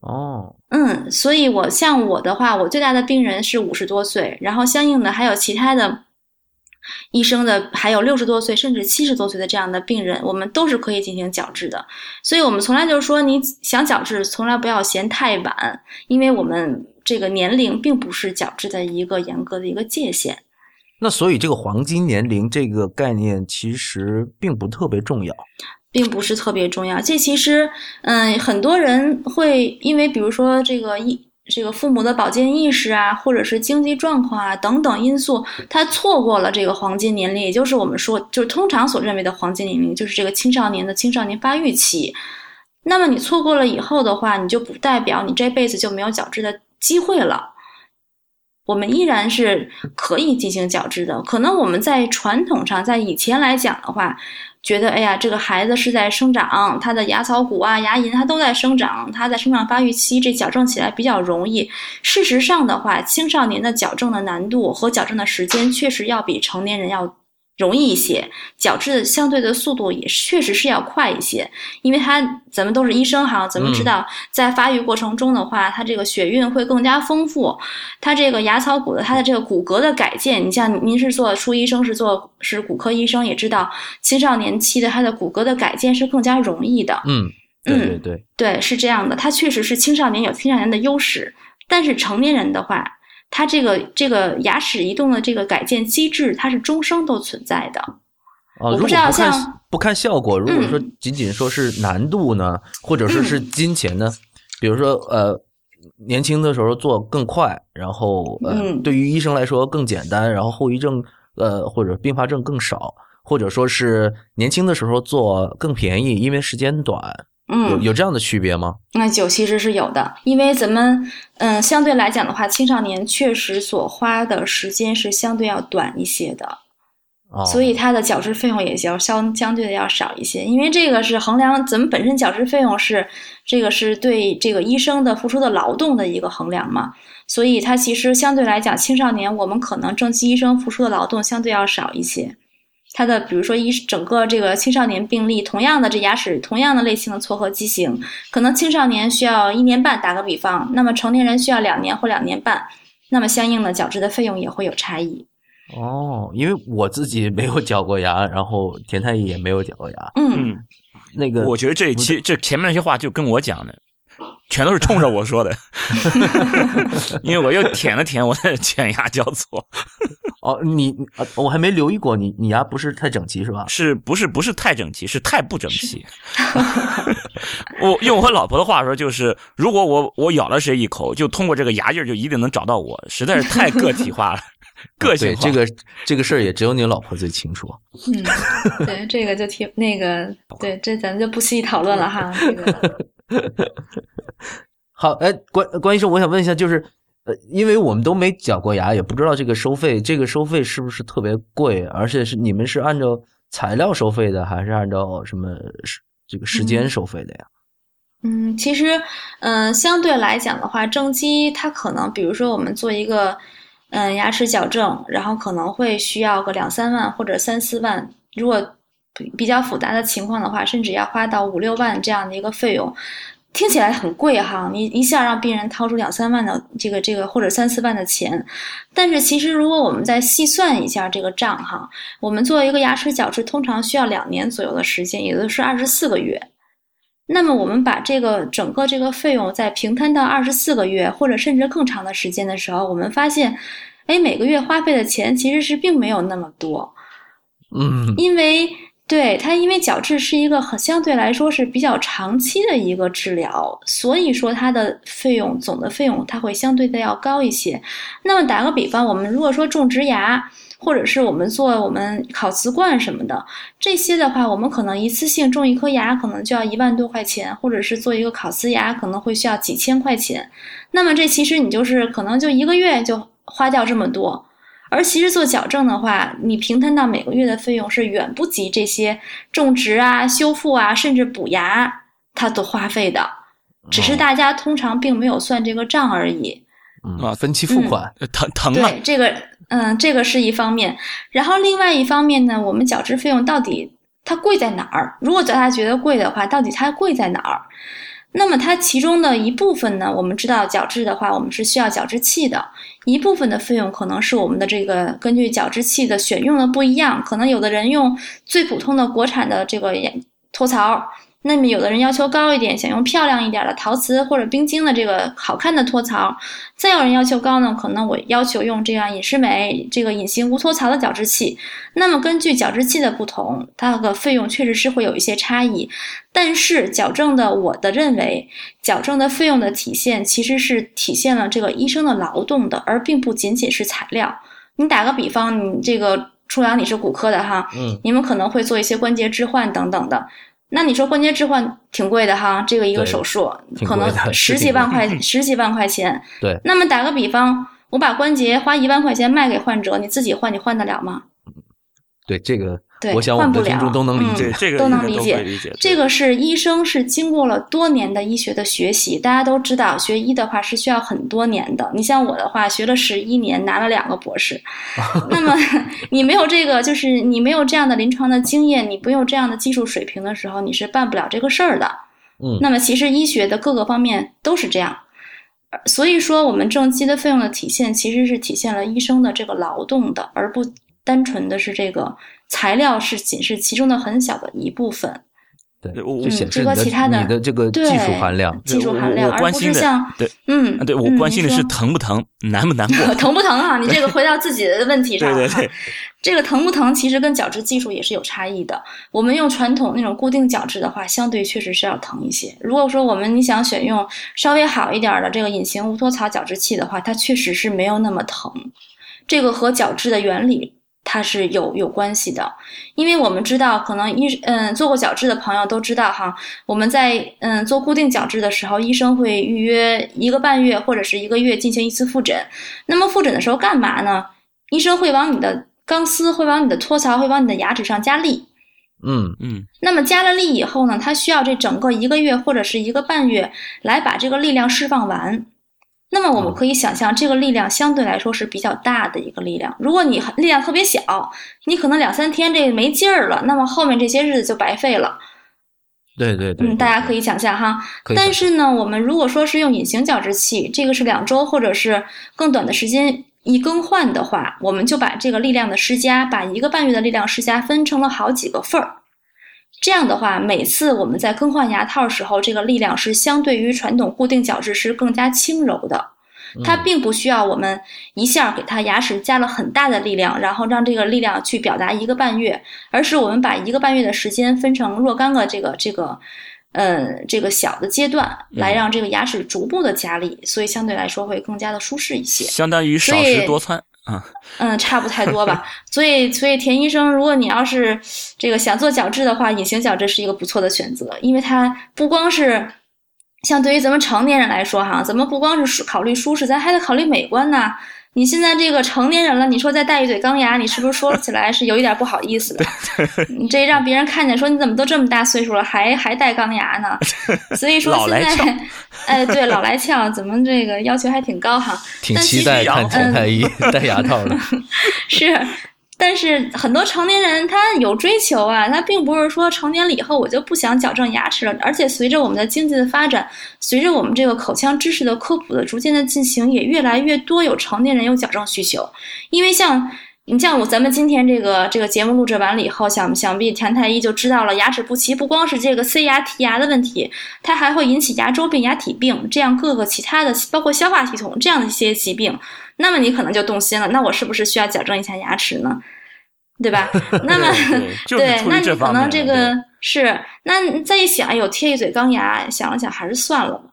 哦，嗯，所以我像我的话，我最大的病人是五十多岁，然后相应的还有其他的医生的，还有六十多岁甚至七十多岁的这样的病人，我们都是可以进行矫治的。所以我们从来就是说，你想矫治，从来不要嫌太晚，因为我们这个年龄并不是矫治的一个严格的一个界限。那所以这个黄金年龄这个概念其实并不特别重要。并不是特别重要。这其实，嗯，很多人会因为比如说这个医这个父母的保健意识啊，或者是经济状况啊等等因素，他错过了这个黄金年龄，也就是我们说就是通常所认为的黄金年龄，就是这个青少年的青少年发育期。那么你错过了以后的话，你就不代表你这辈子就没有矫治的机会了。我们依然是可以进行矫治的。可能我们在传统上，在以前来讲的话，觉得哎呀，这个孩子是在生长，他的牙槽骨啊、牙龈它都在生长，他在生长发育期，这矫正起来比较容易。事实上的话，青少年的矫正的难度和矫正的时间确实要比成年人要。容易一些，矫治相对的速度也确实是要快一些，因为它咱们都是医生哈，咱们知道在发育过程中的话，它这个血运会更加丰富，它这个牙槽骨的它的这个骨骼的改建，你像您是做初医生是做是骨科医生，也知道青少年期的它的骨骼的改建是更加容易的。嗯，对对对对，是这样的，它确实是青少年有青少年的优势，但是成年人的话。它这个这个牙齿移动的这个改建机制，它是终生都存在的。哦，不知道像不看效果，如果说仅仅说是难度呢，或者说是金钱呢？比如说呃，年轻的时候做更快，然后呃，对于医生来说更简单，然后后遗症呃或者并发症更少，或者说是年轻的时候做更便宜，因为时间短。有有这样的区别吗？那有，其实是有的，因为咱们，嗯，相对来讲的话，青少年确实所花的时间是相对要短一些的，所以它的矫治费用也要相相对的要少一些。因为这个是衡量咱们本身矫治费用是这个是对这个医生的付出的劳动的一个衡量嘛，所以它其实相对来讲，青少年我们可能正畸医生付出的劳动相对要少一些。他的比如说一整个这个青少年病例，同样的这牙齿同样的类型的错颌畸形，可能青少年需要一年半，打个比方，那么成年人需要两年或两年半，那么相应的矫治的费用也会有差异。哦，因为我自己没有矫过牙，然后田太医也没有矫过牙。嗯，那个我觉得这一期这前面那些话就跟我讲的。全都是冲着我说的，因为我又舔了舔我的 犬牙交错。哦，你我还没留意过，你你牙不是太整齐是吧？是不是不是太整齐？是太不整齐。我用我老婆的话说，就是如果我我咬了谁一口，就通过这个牙印就一定能找到我，实在是太个体化了，个性化。这个这个事儿也只有你老婆最清楚。嗯，对，这个就挺那个，对，这咱就不细讨论了哈。这个。好，哎，关关医生，我想问一下，就是，呃，因为我们都没矫过牙，也不知道这个收费，这个收费是不是特别贵？而且是你们是按照材料收费的，还是按照什么时这个时间收费的呀？嗯，其实，嗯，相对来讲的话，正畸它可能，比如说我们做一个，嗯，牙齿矫正，然后可能会需要个两三万或者三四万，如果。比较复杂的情况的话，甚至要花到五六万这样的一个费用，听起来很贵哈。你一下让病人掏出两三万的这个这个或者三四万的钱，但是其实如果我们再细算一下这个账哈，我们做一个牙齿矫治通常需要两年左右的时间，也就是二十四个月。那么我们把这个整个这个费用再平摊到二十四个月或者甚至更长的时间的时候，我们发现，哎，每个月花费的钱其实是并没有那么多。嗯，因为。对它，因为矫治是一个很相对来说是比较长期的一个治疗，所以说它的费用总的费用它会相对的要高一些。那么打个比方，我们如果说种植牙，或者是我们做我们烤瓷冠什么的这些的话，我们可能一次性种一颗牙可能就要一万多块钱，或者是做一个烤瓷牙可能会需要几千块钱。那么这其实你就是可能就一个月就花掉这么多。而其实做矫正的话，你平摊到每个月的费用是远不及这些种植啊、修复啊，甚至补牙它都花费的，只是大家通常并没有算这个账而已。啊，分期付款，疼疼啊！对，这个，嗯，这个是一方面。然后另外一方面呢，我们矫治费用到底它贵在哪儿？如果大家觉得贵的话，到底它贵在哪儿？那么它其中的一部分呢，我们知道矫治的话，我们是需要矫治器的，一部分的费用可能是我们的这个根据矫治器的选用的不一样，可能有的人用最普通的国产的这个托槽，那么有的人要求高一点，想用漂亮一点的陶瓷或者冰晶的这个好看的托槽；再有人要求高呢，可能我要求用这样隐适美这个隐形无托槽的矫治器。那么根据矫治器的不同，它的费用确实是会有一些差异。但是矫正的，我的认为，矫正的费用的体现其实是体现了这个医生的劳动的，而并不仅仅是材料。你打个比方，你这个初阳你是骨科的哈，嗯，你们可能会做一些关节置换等等的。那你说关节置换挺贵的哈，这个一个手术可能十几万块，十几万块钱。对。那么打个比方，我把关节花一万块钱卖给患者，你自己换，你换得了吗？对这个。对，我想我们的听众都能理解，这个都能理解。这个是医生是经过了多年的医学的学习，大家都知道，学医的话是需要很多年的。你像我的话，学了十一年，拿了两个博士。那么你没有这个，就是你没有这样的临床的经验，你不有这样的技术水平的时候，你是办不了这个事儿的。嗯。那么其实医学的各个方面都是这样，所以说我们正畸的费用的体现，其实是体现了医生的这个劳动的，而不单纯的是这个。材料是仅是其中的很小的一部分，对，就显示你的这个技术含量，技术含量，而不是像对，嗯，对我关心的是疼不疼，难不难过，疼不疼啊？你这个回到自己的问题上，对对对，这个疼不疼其实跟角质技术也是有差异的。我们用传统那种固定角质的话，相对确实是要疼一些。如果说我们你想选用稍微好一点的这个隐形无托槽角质器的话，它确实是没有那么疼。这个和角质的原理。它是有有关系的，因为我们知道，可能医嗯做过矫治的朋友都知道哈，我们在嗯做固定矫治的时候，医生会预约一个半月或者是一个月进行一次复诊。那么复诊的时候干嘛呢？医生会往你的钢丝，会往你的托槽，会往你的牙齿上加力。嗯嗯。那么加了力以后呢，它需要这整个一个月或者是一个半月来把这个力量释放完。那么我们可以想象，这个力量相对来说是比较大的一个力量。如果你力量特别小，你可能两三天这没劲儿了，那么后面这些日子就白费了。对对对，嗯，大家可以想象哈。但是呢，我们如果说是用隐形矫治器，这个是两周或者是更短的时间一更换的话，我们就把这个力量的施加，把一个半月的力量施加分成了好几个份儿。这样的话，每次我们在更换牙套时候，这个力量是相对于传统固定矫治是更加轻柔的。它并不需要我们一下给它牙齿加了很大的力量，然后让这个力量去表达一个半月，而是我们把一个半月的时间分成若干个这个这个，呃，这个小的阶段，来让这个牙齿逐步的加力，所以相对来说会更加的舒适一些。相当于少食多餐。啊，嗯，差不太多吧。所以，所以田医生，如果你要是这个想做角质的话，隐形角质是一个不错的选择，因为它不光是像对于咱们成年人来说哈，咱们不光是考虑舒适，咱还得考虑美观呐。你现在这个成年人了，你说再带一嘴钢牙，你是不是说起来是有一点不好意思的？你这让别人看见说你怎么都这么大岁数了，还还带钢牙呢？所以说现在，哎，对，老来俏，怎么这个要求还挺高哈？挺期待太医 戴牙套的。是。但是很多成年人他有追求啊，他并不是说成年了以后我就不想矫正牙齿了。而且随着我们的经济的发展，随着我们这个口腔知识的科普的逐渐的进行，也越来越多有成年人有矫正需求。因为像你像我咱们今天这个这个节目录制完了以后，想想必田太医就知道了，牙齿不齐不光是这个塞牙剔牙的问题，它还会引起牙周病、牙体病这样各个其他的，包括消化系统这样的一些疾病。那么你可能就动心了，那我是不是需要矫正一下牙齿呢？对吧？那么对，那你可能这个是，那再一想，有贴一嘴钢牙，想了想还是算了吧。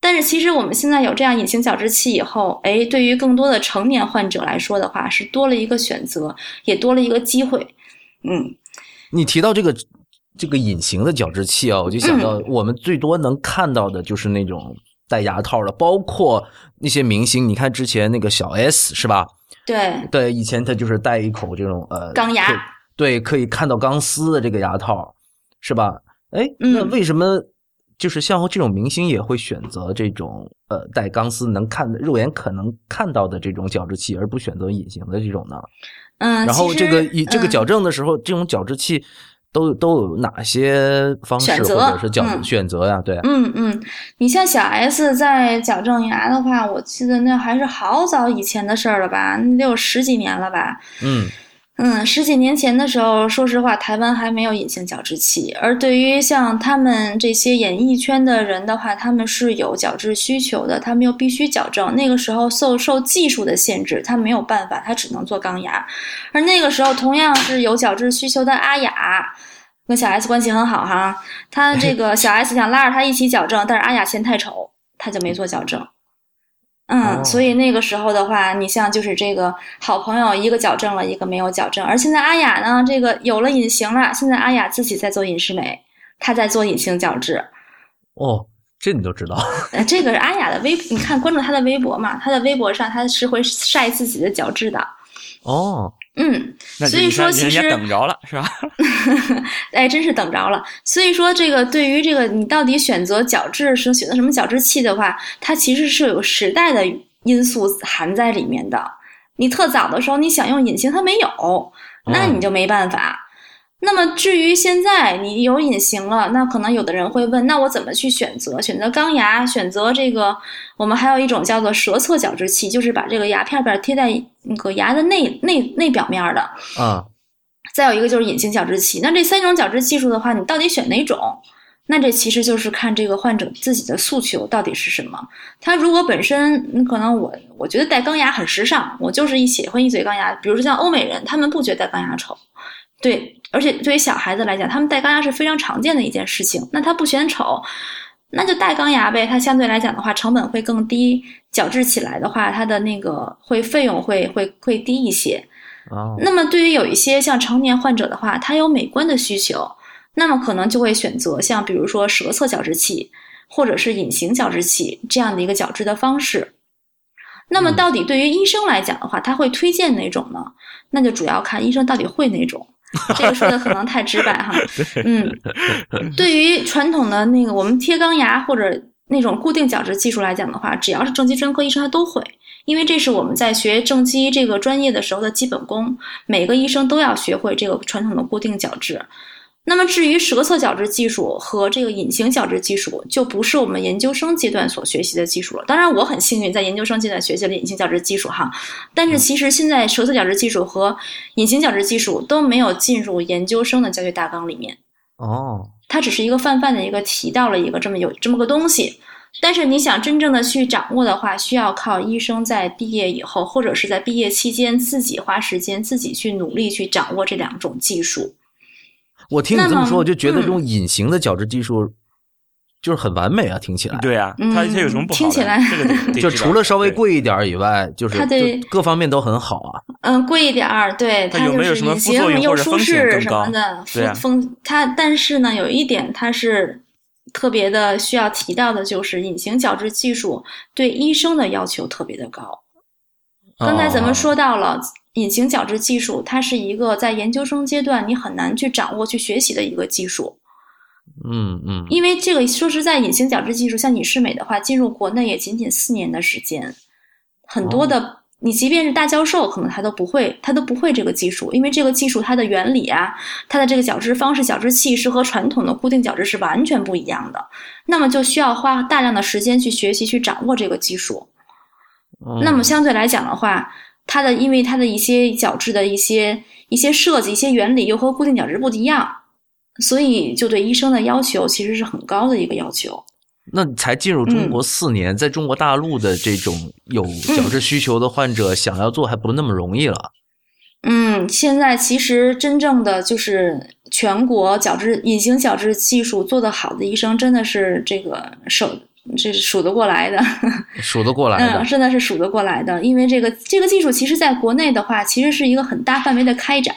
但是其实我们现在有这样隐形矫治器以后，哎，对于更多的成年患者来说的话，是多了一个选择，也多了一个机会。嗯，你提到这个这个隐形的矫治器啊，我就想到我们最多能看到的就是那种戴牙套的，包括那些明星，你看之前那个小 S 是吧？对对，以前他就是戴一口这种呃钢牙，对，可以看到钢丝的这个牙套，是吧？哎，那为什么就是像这种明星也会选择这种呃带钢丝能看肉眼可能看到的这种矫治器，而不选择隐形的这种呢？嗯，然后这个以这个矫正的时候，这种矫治器。都都有哪些方式或者是矫选择呀？对，嗯嗯，你像小 S 在矫正牙的话，我记得那还是好早以前的事儿了吧？那得有十几年了吧？嗯嗯，十几年前的时候，说实话，台湾还没有隐形矫治器。而对于像他们这些演艺圈的人的话，他们是有矫治需求的，他们又必须矫正。那个时候受受技术的限制，他没有办法，他只能做钢牙。而那个时候，同样是有矫治需求的阿雅，跟小 S 关系很好哈。他这个小 S 想拉着他一起矫正，但是阿雅嫌太丑，他就没做矫正。嗯，所以那个时候的话，你像就是这个好朋友，一个矫正了，一个没有矫正。而现在阿雅呢，这个有了隐形了，现在阿雅自己在做隐适美，她在做隐形矫治。哦，这你都知道？呃，这个是阿雅的微，你看关注她的微博嘛，她的微博上她是会晒自己的矫治的。哦。嗯，所以说其实等着了是吧？哎，真是等着了。所以说这个对于这个你到底选择矫治是选择什么矫治器的话，它其实是有时代的因素含在里面的。你特早的时候你想用隐形，它没有，那你就没办法。那么至于现在你有隐形了，那可能有的人会问，那我怎么去选择？选择钢牙，选择这个？我们还有一种叫做舌侧矫治器，就是把这个牙片片贴在那个牙的内内内表面的。啊。再有一个就是隐形矫治器。那这三种矫治技术的话，你到底选哪种？那这其实就是看这个患者自己的诉求到底是什么。他如果本身，可能我我觉得戴钢牙很时尚，我就是一喜欢一嘴钢牙。比如说像欧美人，他们不觉得戴钢牙丑。对。而且对于小孩子来讲，他们戴钢牙是非常常见的一件事情。那他不嫌丑，那就戴钢牙呗。它相对来讲的话，成本会更低，矫治起来的话，它的那个会费用会会会低一些。哦。那么对于有一些像成年患者的话，他有美观的需求，那么可能就会选择像比如说舌侧矫治器，或者是隐形矫治器这样的一个矫治的方式。那么到底对于医生来讲的话，他会推荐哪种呢？那就主要看医生到底会哪种。这个说的可能太直白哈，嗯，对于传统的那个我们贴钢牙或者那种固定矫治技术来讲的话，只要是正畸专科医生他都会，因为这是我们在学正畸这个专业的时候的基本功，每个医生都要学会这个传统的固定矫治。那么至于舌侧矫治技术和这个隐形矫治技术，就不是我们研究生阶段所学习的技术了。当然，我很幸运在研究生阶段学习了隐形矫治技术哈。但是其实现在舌侧矫治技术和隐形矫治技术都没有进入研究生的教学大纲里面。哦，它只是一个泛泛的一个提到了一个这么有这么个东西。但是你想真正的去掌握的话，需要靠医生在毕业以后，或者是在毕业期间自己花时间自己去努力去掌握这两种技术。我听你这么说，我就觉得这种隐形的矫治技术就是很完美啊，听起来。对啊，它它有什么不好？听起来 就除了稍微贵一点以外，就是它各方面都很好啊。嗯，贵一点儿，对它就是隐形又舒适什么的。风它，但是呢，有一点它是特别的需要提到的，就是隐形矫治技术对医生的要求特别的高。刚才咱们说到了。隐形矫治技术，它是一个在研究生阶段你很难去掌握、去学习的一个技术。嗯嗯，因为这个说实在，隐形矫治技术像隐适美的话，进入国内也仅仅四年的时间。很多的，你即便是大教授，可能他都不会，他都不会这个技术，因为这个技术它的原理啊，它的这个矫治方式、矫治器是和传统的固定矫治是完全不一样的。那么就需要花大量的时间去学习、去掌握这个技术。那么相对来讲的话。它的，因为它的一些角质的一些一些设计、一些原理又和固定角质不一样，所以就对医生的要求其实是很高的一个要求。那才进入中国四年，在中国大陆的这种有角质需求的患者，想要做还不那么容易了。嗯，现在其实真正的就是全国角质隐形角质技术做得好的医生，真的是这个手。这是数得过来的，数得过来的，嗯，真的是数得过来的。因为这个这个技术，其实在国内的话，其实是一个很大范围的开展。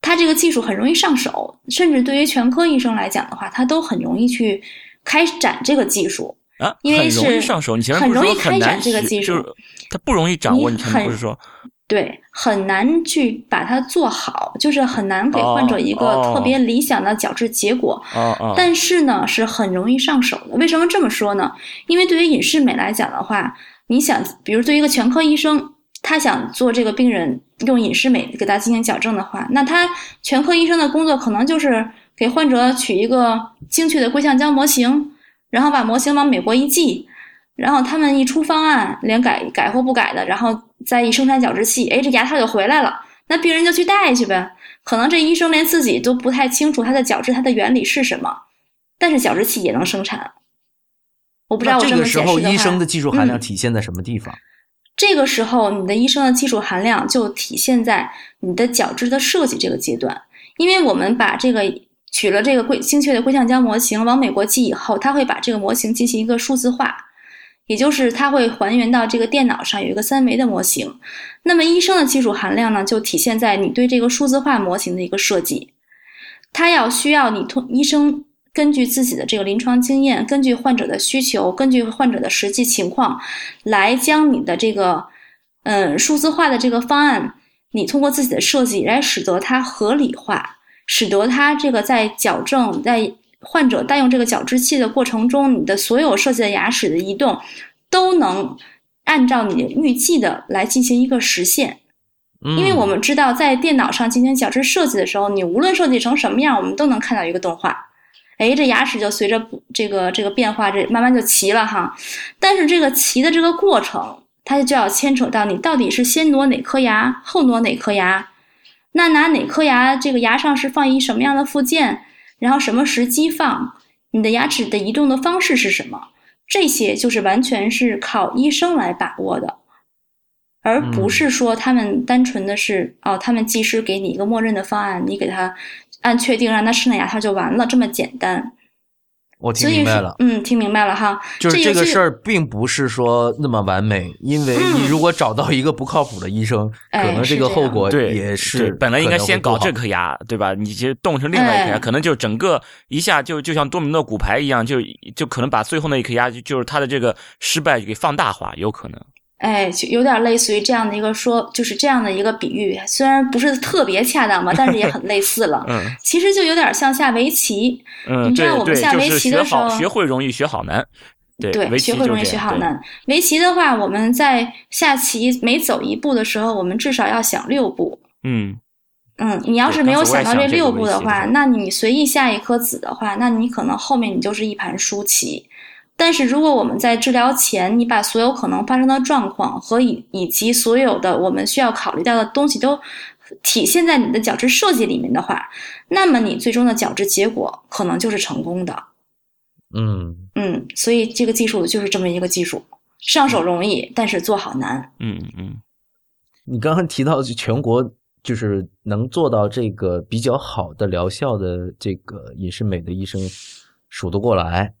它这个技术很容易上手，甚至对于全科医生来讲的话，他都很容易去开展这个技术啊。因为是上手，你前面很容易开展这个技术，它不容易掌握。你前面不是说？对，很难去把它做好，就是很难给患者一个特别理想的矫治结果。哦哦。但是呢，是很容易上手的。为什么这么说呢？因为对于隐适美来讲的话，你想，比如对于一个全科医生，他想做这个病人用隐适美给他进行矫正的话，那他全科医生的工作可能就是给患者取一个精确的硅橡胶模型，然后把模型往美国一寄。然后他们一出方案，连改改或不改的，然后再一生产矫治器，哎，这牙套就回来了。那病人就去戴去呗。可能这医生连自己都不太清楚它的矫治它的原理是什么，但是矫治器也能生产。我不知道我这个时候医生的的技术含量体现在什么地方？这个时候，你的医生的技术含量就体现在你的矫治的设计这个阶段，因为我们把这个取了这个硅精确的硅橡胶模型往美国寄以后，他会把这个模型进行一个数字化，也就是它会还原到这个电脑上有一个三维的模型。那么医生的技术含量呢，就体现在你对这个数字化模型的一个设计，它要需要你通医生。根据自己的这个临床经验，根据患者的需求，根据患者的实际情况，来将你的这个，嗯，数字化的这个方案，你通过自己的设计来使得它合理化，使得它这个在矫正在患者代用这个矫治器的过程中，你的所有设计的牙齿的移动都能按照你预计的来进行一个实现。因为我们知道，在电脑上进行矫治设计的时候，你无论设计成什么样，我们都能看到一个动画。哎，这牙齿就随着这个这个变化，这慢慢就齐了哈。但是这个齐的这个过程，它就要牵扯到你到底是先挪哪颗牙，后挪哪颗牙，那拿哪颗牙，这个牙上是放一什么样的附件，然后什么时机放，你的牙齿的移动的方式是什么，这些就是完全是靠医生来把握的，而不是说他们单纯的是哦，他们技师给你一个默认的方案，你给他。按确定让他吃那牙套就完了，这么简单。我听明白了，嗯，听明白了哈。就是这个事儿并不是说那么完美，因为你如果找到一个不靠谱的医生，可能这个后果也是本来应该先搞这颗牙，对吧？你其实动成另外一颗牙，可能就整个一下就就像多米诺骨牌一样，就就可能把最后那一颗牙就就是他的这个失败给放大化，有可能。哎，就有点类似于这样的一个说，就是这样的一个比喻，虽然不是特别恰当吧，但是也很类似了。嗯，其实就有点像下围棋。嗯，你知道我们下围棋的时候，学会容易学好难。对，学会容易学好难。围棋的话，我们在下棋每走一步的时候，我们至少要想六步。嗯嗯，你要是没有想到这六步的话，那你随意下一颗子的话，那你可能后面你就是一盘输棋。但是如果我们在治疗前，你把所有可能发生的状况和以以及所有的我们需要考虑到的东西都体现在你的矫治设计里面的话，那么你最终的矫治结果可能就是成功的。嗯嗯，所以这个技术就是这么一个技术，上手容易，但是做好难。嗯嗯，你刚刚提到全国就是能做到这个比较好的疗效的这个隐适美的医生数得过来。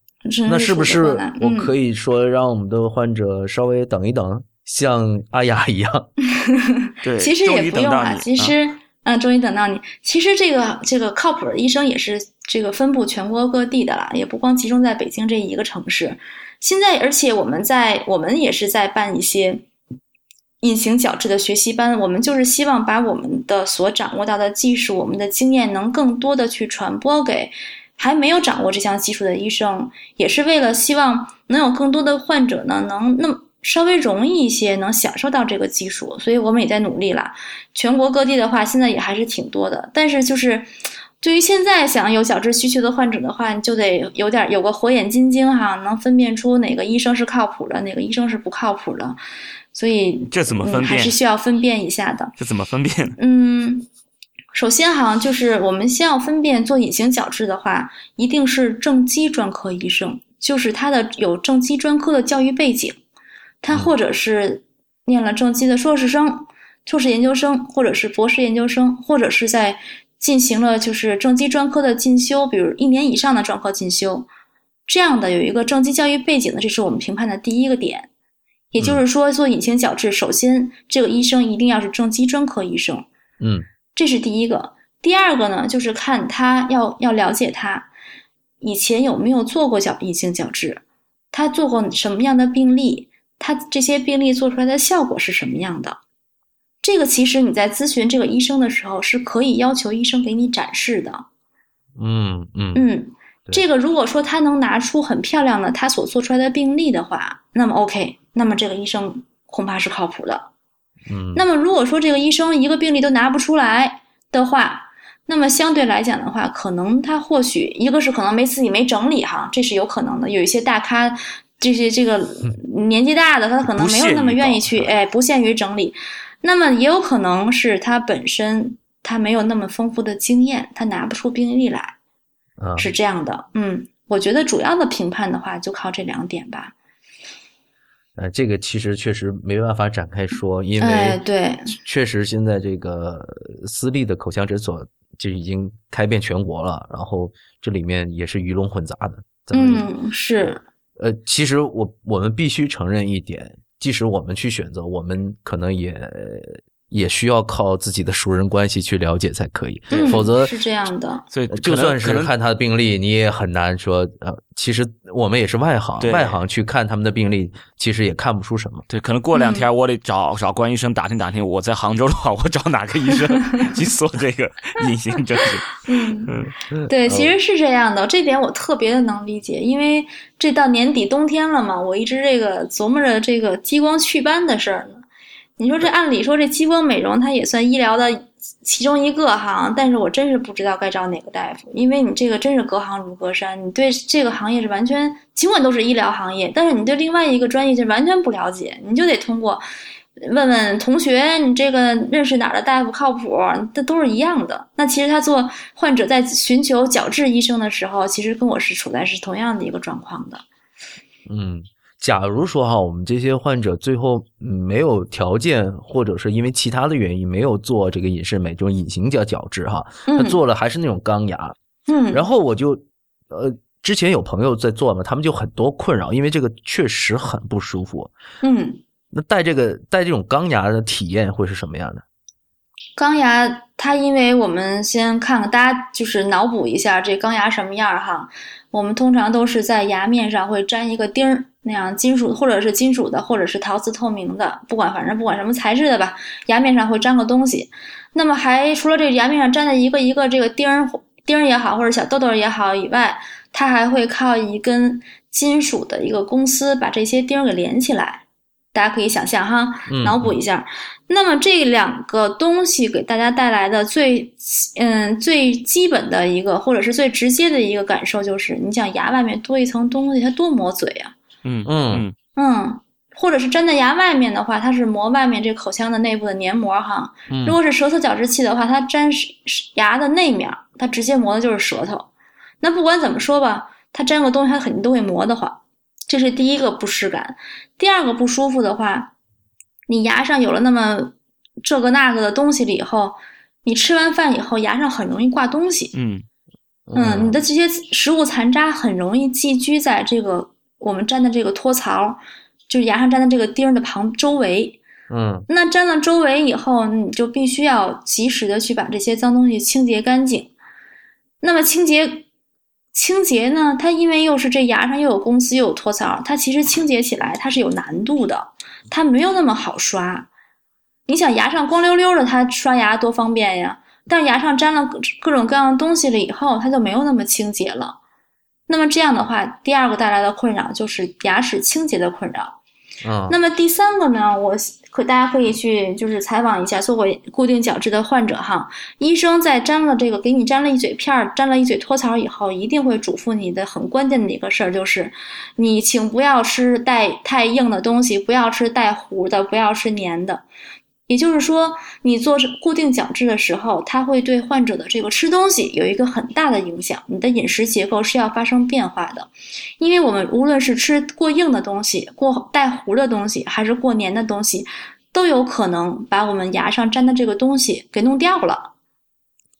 那是不是我可以说让我们的患者稍微等一等，像阿雅一样？对，其实也不用啊。其实，嗯，终于等到你。其实这个这个靠谱的医生也是这个分布全国各地的啦，也不光集中在北京这一个城市。现在，而且我们在我们也是在办一些隐形矫治的学习班，我们就是希望把我们的所掌握到的技术、我们的经验，能更多的去传播给。还没有掌握这项技术的医生，也是为了希望能有更多的患者呢，能那么稍微容易一些，能享受到这个技术，所以我们也在努力啦。全国各地的话，现在也还是挺多的。但是就是，对于现在想有矫治需求的患者的话，就得有点有个火眼金睛哈，能分辨出哪个医生是靠谱的，哪个医生是不靠谱的。所以这怎么分辨？还是需要分辨一下的。这怎么分辨？嗯。首先，哈就是我们先要分辨做隐形矫治的话，一定是正畸专科医生，就是他的有正畸专科的教育背景，他或者是念了正畸的硕士生、硕士研究生，或者是博士研究生，或者是在进行了就是正畸专科的进修，比如一年以上的专科进修，这样的有一个正畸教育背景的，这是我们评判的第一个点。也就是说，做隐形矫治，首先这个医生一定要是正畸专科医生。嗯。这是第一个，第二个呢，就是看他要要了解他以前有没有做过矫隐性角质，他做过什么样的病例，他这些病例做出来的效果是什么样的。这个其实你在咨询这个医生的时候是可以要求医生给你展示的。嗯嗯嗯，这个如果说他能拿出很漂亮的他所做出来的病例的话，那么 OK，那么这个医生恐怕是靠谱的。嗯，那么如果说这个医生一个病例都拿不出来的话，那么相对来讲的话，可能他或许一个是可能没自己没整理哈，这是有可能的。有一些大咖，这些这个年纪大的，他可能没有那么愿意去，哎，不限于整理。那么也有可能是他本身他没有那么丰富的经验，他拿不出病例来，啊，是这样的。嗯，我觉得主要的评判的话，就靠这两点吧。呃，这个其实确实没办法展开说，因哎，为对，确实现在这个私立的口腔诊所就已经开遍全国了，然后这里面也是鱼龙混杂的。嗯，是，呃，其实我我们必须承认一点，即使我们去选择，我们可能也也需要靠自己的熟人关系去了解才可以，嗯否则是这样的。所以呃就算是看他的病历，你也很难说。呃，其实我们也是外行，对外行去看他们的病历，其实也看不出什么。对，可能过两嗯天我得找、找关医生打听打听，我在杭州的话，我找哪个医生 去做这个 隐形正式？嗯，嗯对，其实是这样的，这点我特别的能理解，因为这到年底冬天了嘛，我一直这个琢磨着这个激光祛斑的事儿呢。你说这按理说这激光美容它也算医疗的其中一个哈，但是我真是不知道该找哪个大夫，因为你这个真是隔行如隔山，你对这个行业是完全，尽管都是医疗行业，但是你对另外一个专业就完全不了解，你就得通过问问同学，你这个认识哪儿的大夫靠谱，这都是一样的。那其实他做患者在寻求矫治医生的时候，其实跟我是处在是同样的一个状况的。嗯，假如说哈，我们这些患者最后嗯没有条件，或者是因为其他的原因没有做这个隐适美这种隐形角矫治哈，他嗯做了还是那种钢牙，嗯，然后我就呃。之前有朋友在做嘛，他们就很多困扰，因为这个确实很不舒服。嗯，那戴这个戴这种钢牙的体验会是什么样的？钢牙它因为我们先看看，大家就是脑补一下这钢牙什么样儿哈。我们通常都是在牙面上会粘一个钉儿，那样金属或者是金属的，或者是陶瓷透明的，不管反正不管什么材质的吧，牙面上会粘个东西。那么还除了这牙面上粘的一个一个这个钉儿钉儿也好，或者小豆豆也好以外，它还会靠一根金属的一个公丝把这些钉儿给连起来。大家可以想象哈，嗯脑补一下。那么这两个东西给大家带来的最嗯最基本的一个，或者是最直接的一个感受，就是你想牙外面多一层东西，它多磨嘴啊。嗯嗯嗯嗯，或者是粘在牙外面的话，它是磨外面这口腔的内部的黏膜哈。嗯如果是舌头矫治器的话，它粘牙的内面，它直接磨的就是舌头。那不管怎么说吧，它粘个东西，它肯定都会磨得慌。这是第一个不适感。第二个不舒服的话，你牙上有了那么这个那个的东西了以后，你吃完饭以后牙上很容易挂东西。嗯嗯，你的这些食物残渣很容易寄居在这个我们粘的这个托槽，就是牙上粘的这个钉儿的旁周围。嗯那粘了周围以后，你就必须要及时的去把这些脏东西清洁干净。那么清洁清洁呢，它因为又是这牙上又有公司又有托槽，它其实清洁起来它是有难度的，它没有那么好刷。你想牙上光溜溜的，它刷牙多方便呀！但牙上沾了各各种各样的东西了以后，它就没有那么清洁了。那么这样的话，第二个带来的困扰就是牙齿清洁的困扰。嗯，那么第三个呢，我大家可以去就是采访一下做过固定矫治的患者哈，医生在粘了这个给你粘了一嘴片儿，粘了一嘴托槽以后，一定会嘱咐你的很关键的一个事儿，就是你请不要吃带太硬的东西，不要吃带糊的，不要吃粘的。也就是说，你做固定矫治的时候，它会对患者的这个吃东西有一个很大的影响。你的饮食结构是要发生变化的，因为我们无论是吃过硬的东西、过带糊的东西，还是过黏的东西，都有可能把我们牙上粘的这个东西给弄掉了。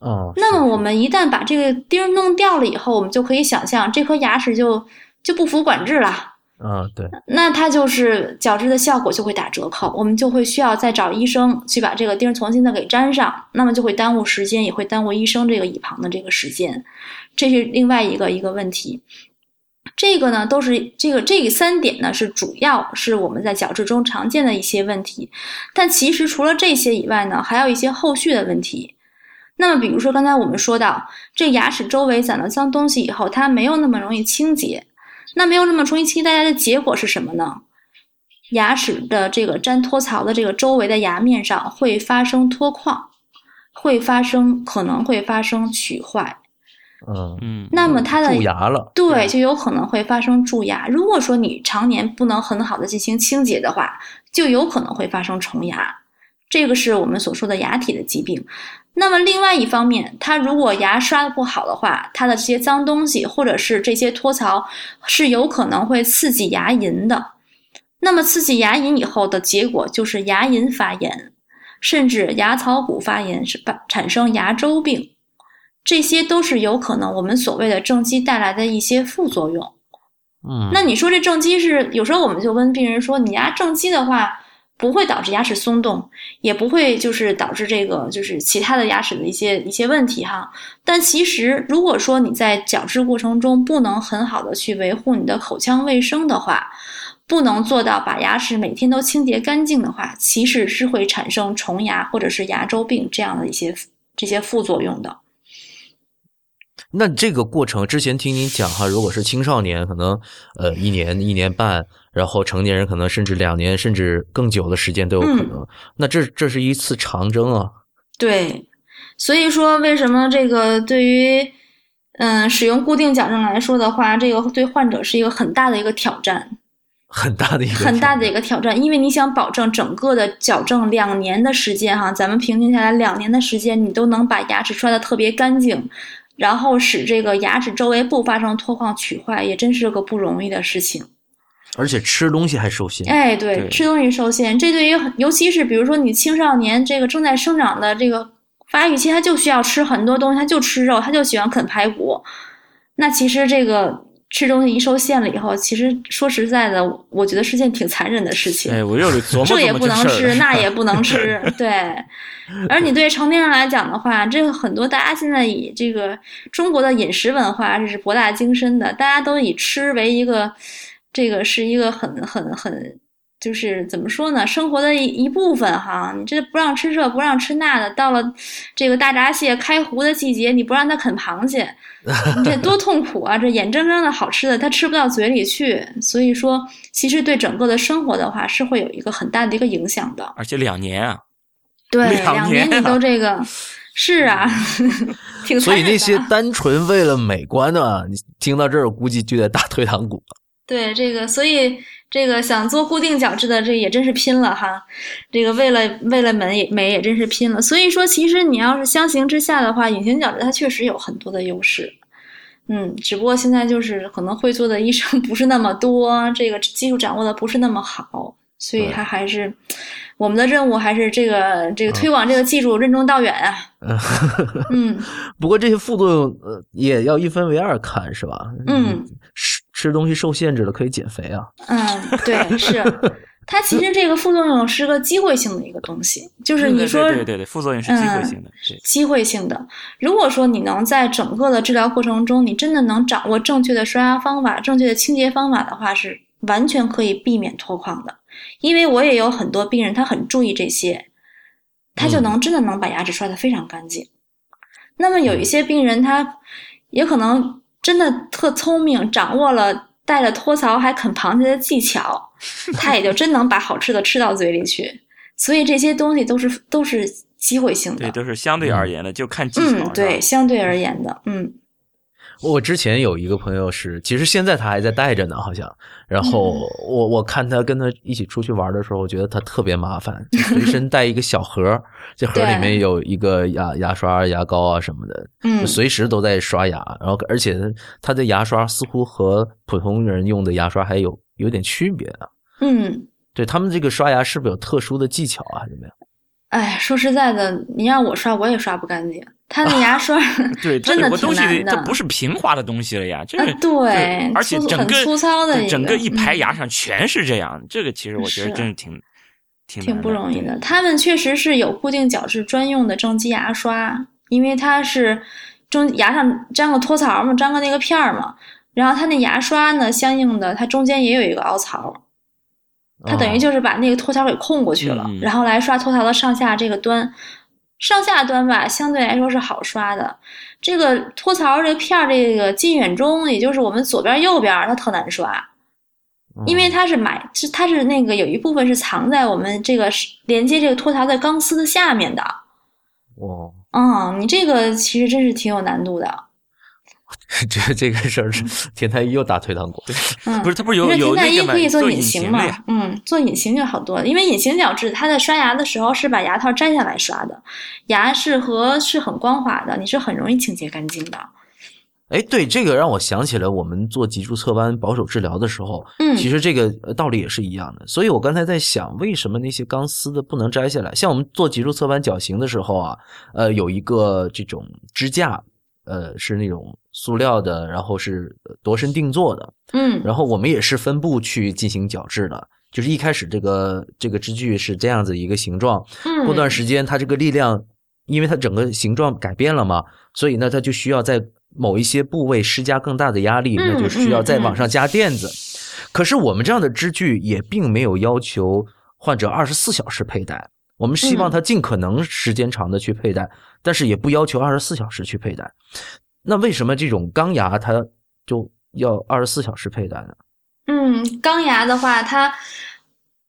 哦，那么我们一旦把这个钉弄掉了以后，我们就可以想象这颗牙齿就就不服管制了。啊对，那它就是矫治的效果就会打折扣，我们就会需要再找医生去把这个钉重新的给粘上，那么就会耽误时间，也会耽误医生这个椅旁的这个时间，这是另外一个一个问题。这个呢，都是这个这三点呢，是主要是我们在矫治中常见的一些问题。但其实除了这些以外呢，还有一些后续的问题。那么，比如说刚才我们说到，这牙齿周围攒了脏东西以后，它没有那么容易清洁。那没有那么重新清洁，大家的结果是什么呢？牙齿的这个粘托槽的这个周围的牙面上会发生脱矿，会发生可能会发生龋坏。嗯，嗯，那么它的蛀牙了，对，就有可能会发生蛀牙。如果说你常年不能很好的进行清洁的话，就有可能会发生虫牙。这个是我们所说的牙体的疾病。那么另外一方面，它如果牙刷的不好的话，它的这些脏东西或者是这些脱槽是有可能会刺激牙龈的。那么刺激牙龈以后的结果就是牙龈发炎，甚至牙槽骨发炎，是产生牙周病。这些都是有可能我们所谓的正畸带来的一些副作用。嗯，那你说这正畸是有时候我们就问病人说，你牙正畸的话。不会导致牙齿松动，也不会就是导致这个就是其他的牙齿的一些一些问题哈。但其实如果说你在矫治过程中不能很好的去维护你的口腔卫生的话，不能做到把牙齿每天都清洁干净的话，其实是会产生虫牙或者是牙周病这样的一些这些副作用的。那这个过程之前听您讲哈，如果是青少年，可能呃一年一年半，然后成年人可能甚至两年甚至更久的时间都有可能。那这这是一次长征啊。对，所以说为什么这个对于嗯使用固定矫正来说的话，这个对患者是一个很大的一个挑战，很大的一个很大的一个挑战，因为你想保证整个的矫正两年的时间哈，咱们平均下来两年的时间，你都能把牙齿刷的特别干净。然后使这个牙齿周围不发生脱矿龋坏，也真是个不容易的事情。而且吃东西还受限。哎，对，吃东西受限，这对于尤其是比如说你青少年这个正在生长的这个发育期，他就需要吃很多东西，他就吃肉，他就喜欢啃排骨。那其实这个。吃东西一受限了以后，其实说实在的，我觉得是件挺残忍的事情。哎，我又琢磨这也不能吃，那也不能吃，对。而你对成年人来讲的话，这个很多大家现在以这个中国的饮食文化这是博大精深的，大家都以吃为一个，这个是一个很很很。就是怎么说呢？生活的一一部分哈，你这不让吃这，不让吃那的，到了这个大闸蟹开湖的季节，你不让它啃螃蟹，你这多痛苦啊！这眼睁睁的好吃的，它吃不到嘴里去。所以说，其实对整个的生活的话，是会有一个很大的一个影响的。而且两年啊，对，两年你都这个，是啊，挺所以那些单纯为了美观的，你听到这儿，估计就得打退堂鼓。对这个，所以。这个想做固定矫治的，这也真是拼了哈！这个为了为了美也美也真是拼了。所以说，其实你要是相形之下的话，隐形矫治它确实有很多的优势。嗯，只不过现在就是可能会做的医生 不是那么多，这个技术掌握的不是那么好，所以它还是我们的任务还是这个这个推广这个技术任重道远啊。嗯，不过这些副作用呃也要一分为二看是吧？嗯。吃东西受限制了可以减肥啊？嗯，对，是 它其实这个副作用是个机会性的一个东西，就是你说对对对，副作用是机会性的，机会性的。如果说你能在整个的治疗过程中，你真的能掌握正确的刷牙方法、正确的清洁方法的话，是完全可以避免脱矿的。因为我也有很多病人，他很注意这些，他就能真的能把牙齿刷得非常干净。那么有一些病人，他也可能。真的特聪明，掌握了带着托槽还啃螃蟹的技巧，他也就真能把好吃的吃到嘴里去。所以这些东西都是都是机会性的，对，都是相对而言的，就看技巧。嗯，对，相对而言的，嗯。我之前有一个朋友是，其实现在他还在带着呢，好像。然后我我看他跟他一起出去玩的时候，我觉得他特别麻烦，随身带一个小盒，这盒里面有一个牙牙刷、牙膏啊什么的，嗯，随时都在刷牙。然后而且他的牙刷似乎和普通人用的牙刷还有有点区别啊。嗯，对他们这个刷牙是不是有特殊的技巧啊？有没有？哎，说实在的，你让我刷我也刷不干净。他那牙刷，对，真的挺难的。它不是平滑的东西了呀，这个对，而且整个粗糙的，整个一排牙上全是这样。这个其实我觉得真是挺挺挺不容易的。他们确实是有固定角质专用的正畸牙刷，因为它是中牙上粘个托槽嘛，粘个那个片儿嘛。然后它那牙刷呢，相应的它中间也有一个凹槽，它等于就是把那个托槽给空过去了，然后来刷托槽的上下这个端。上下端吧，相对来说是好刷的。这个托槽这片儿，这个近远中，也就是我们左边右边，它特难刷，因为它是买是它是那个有一部分是藏在我们这个连接这个托槽的钢丝的下面的。哦，嗯，你这个其实真是挺有难度的。这这个事儿是田太医又打退堂鼓。嗯，不是，他不是有有那个吗田太医可以做做隐形嘛嗯，做隐形就好多了。因为隐形矫治，它在刷牙的时候是把牙套摘下来刷的，牙是和是很光滑的，你是很容易清洁干净的。哎，对，这个让我想起了我们做脊柱侧弯保守治疗的时候，嗯，其实这个呃道理也是一样的。所以我刚才在想，为什么那些钢丝的不能摘下来？像我们做脊柱侧弯矫形的时候啊，呃，有一个这种支架，呃，是那种塑料的，然后是呃度身定做的，嗯然后我们也是分布去进行矫治的。就是一开始这个这个支具是这样子一个形状，嗯，过段时间它这个力量，因为它整个形状改变了嘛，所以呢，它就需要在某一些部位施加更大的压力，嗯那就需要再往上加垫子。可是我们这样的支具也并没有要求患者二十四小时佩戴，我们希望他尽可能时间长的去佩戴，但是也不要求二十四小时去佩戴。那为什么这种钢牙它就要二十四小时佩戴呢？嗯，钢牙的话，它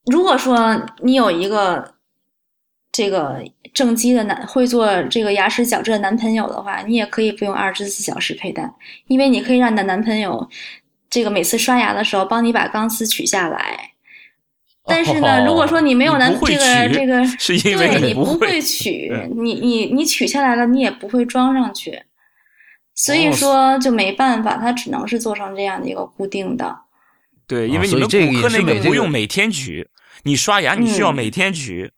如果说你有一个这个正畸的男会做这个牙齿矫正的男朋友的话，你也可以不用二十四小时佩戴，因为你可以让你的男朋友这个每次刷牙的时候帮你把钢丝取下来。但是呢，哦如果说你没有男这个这个，是因为对你不会会取嗯，你你你取下来了，你也不会装上去，所以哦说就没办法，它只能是做成这样的一个固定的。对，因啊为你们这个骨科那不用每天取，你刷牙你需要嗯每天取。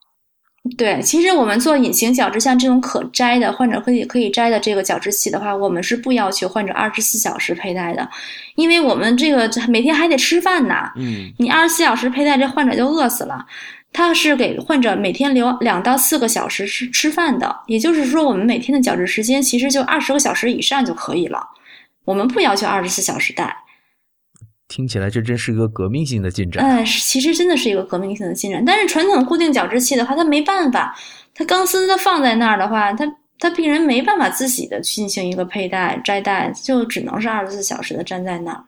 对，其实我们做隐形矫治，像这种可摘的患者可以可以摘的这个矫治器的话，我们是不要求患者二十四小时佩戴的，因为我们这个每天还得吃饭呐。嗯，你二十四小时佩戴，这患者就饿死了。他是给患者每天留两到四个小时吃吃饭的，也就是说，我们每天的矫治时间其实就二十个小时以上就可以了。我们不要求二十四小时戴。听起来这真是一个革命性的进展。嗯，其实真的是一个革命性的进展。但是传统固定矫治器的话，它没办法，它钢丝它放在那儿的话，它它病人没办法自己的进行一个佩戴摘戴，就只能是二十四小时的站在那儿。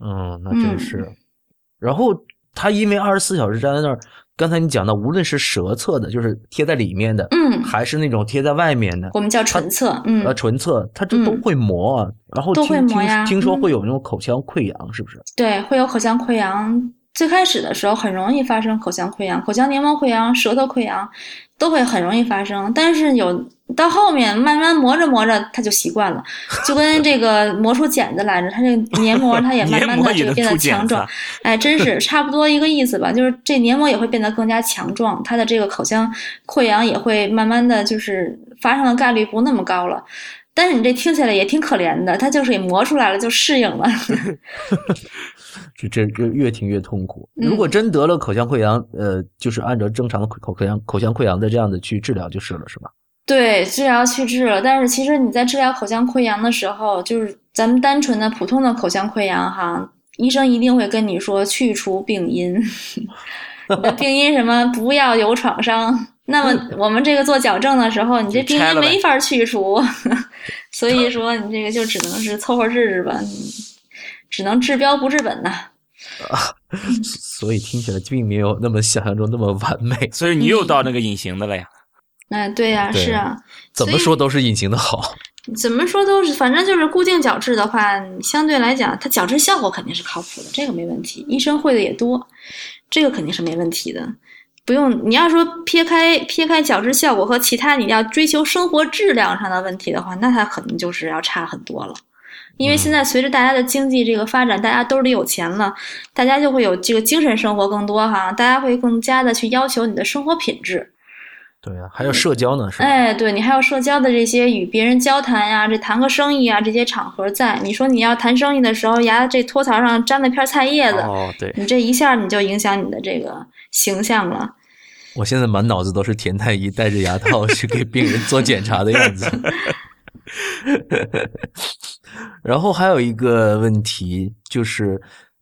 嗯，那真是。然后它因为二十四小时粘在那儿，刚才你讲的，无论是舌侧的，就是贴在里面的，嗯，还是那种贴在外面的，我们叫唇侧，嗯呃，，唇侧，它这都嗯会磨啊。然后都听听会磨呀听说嗯会有那种口腔溃疡，是不是？对，会有口腔溃疡。最开始的时候很容易发生口腔溃疡、口腔黏膜溃疡、舌头溃疡，都会很容易发生。但是有到后面慢慢磨着磨着，他就习惯了，就跟这个磨出茧子来着，他这个黏膜他也慢慢的这个变得强壮。哎，真是差不多一个意思吧，就是这黏膜也会变得更加强壮，他的这个口腔溃疡也会慢慢的就是发生的概率不那么高了。但是你这听起来也挺可怜的，他就是也磨出来了，就适应了。这这这越听越痛苦。嗯如果真得了口腔溃疡，呃，就是按照正常的口口口腔口腔溃疡的这样的去治疗就是了，是吧？对，治疗去治了，但是其实你在治疗口腔溃疡的时候，就是咱们单纯的普通的口腔溃疡哈，医生一定会跟你说去除病因，你的病因什么不要有创伤。那么我们这个做矫正的时候，你这病因没法去除，所以说你这个就只能是凑合治治吧，只能治标不治本呐。所以听起来并没有那么想象中那么完美。所以你又到那个隐形的了呀。哎，对呀、对是啊，怎么说都是隐形的好。怎么说都是，反正就是固定角质的话，相对来讲，它角质效果肯定是靠谱的，这个没问题。医生会的也多，这个肯定是没问题的。不用，你要说撇开撇开角质效果和其他你要追求生活质量上的问题的话，那它可能就是要差很多了。因为现在随着大家的经济这个发展，大家兜里有钱了，大家就会有这个精神生活更多哈，大家会更加的去要求你的生活品质。对啊，还有社交呢，是吧？哎，对你还有社交的这些与别人交谈呀，这谈个生意啊，这些场合在。你说你要谈生意的时候，牙这托槽上粘了片菜叶子，哦，对，你这一下你就影响你的这个形象了。我现在满脑子都是田太医戴着牙套 去给病人做检查的样子。然后还有一个问题就是，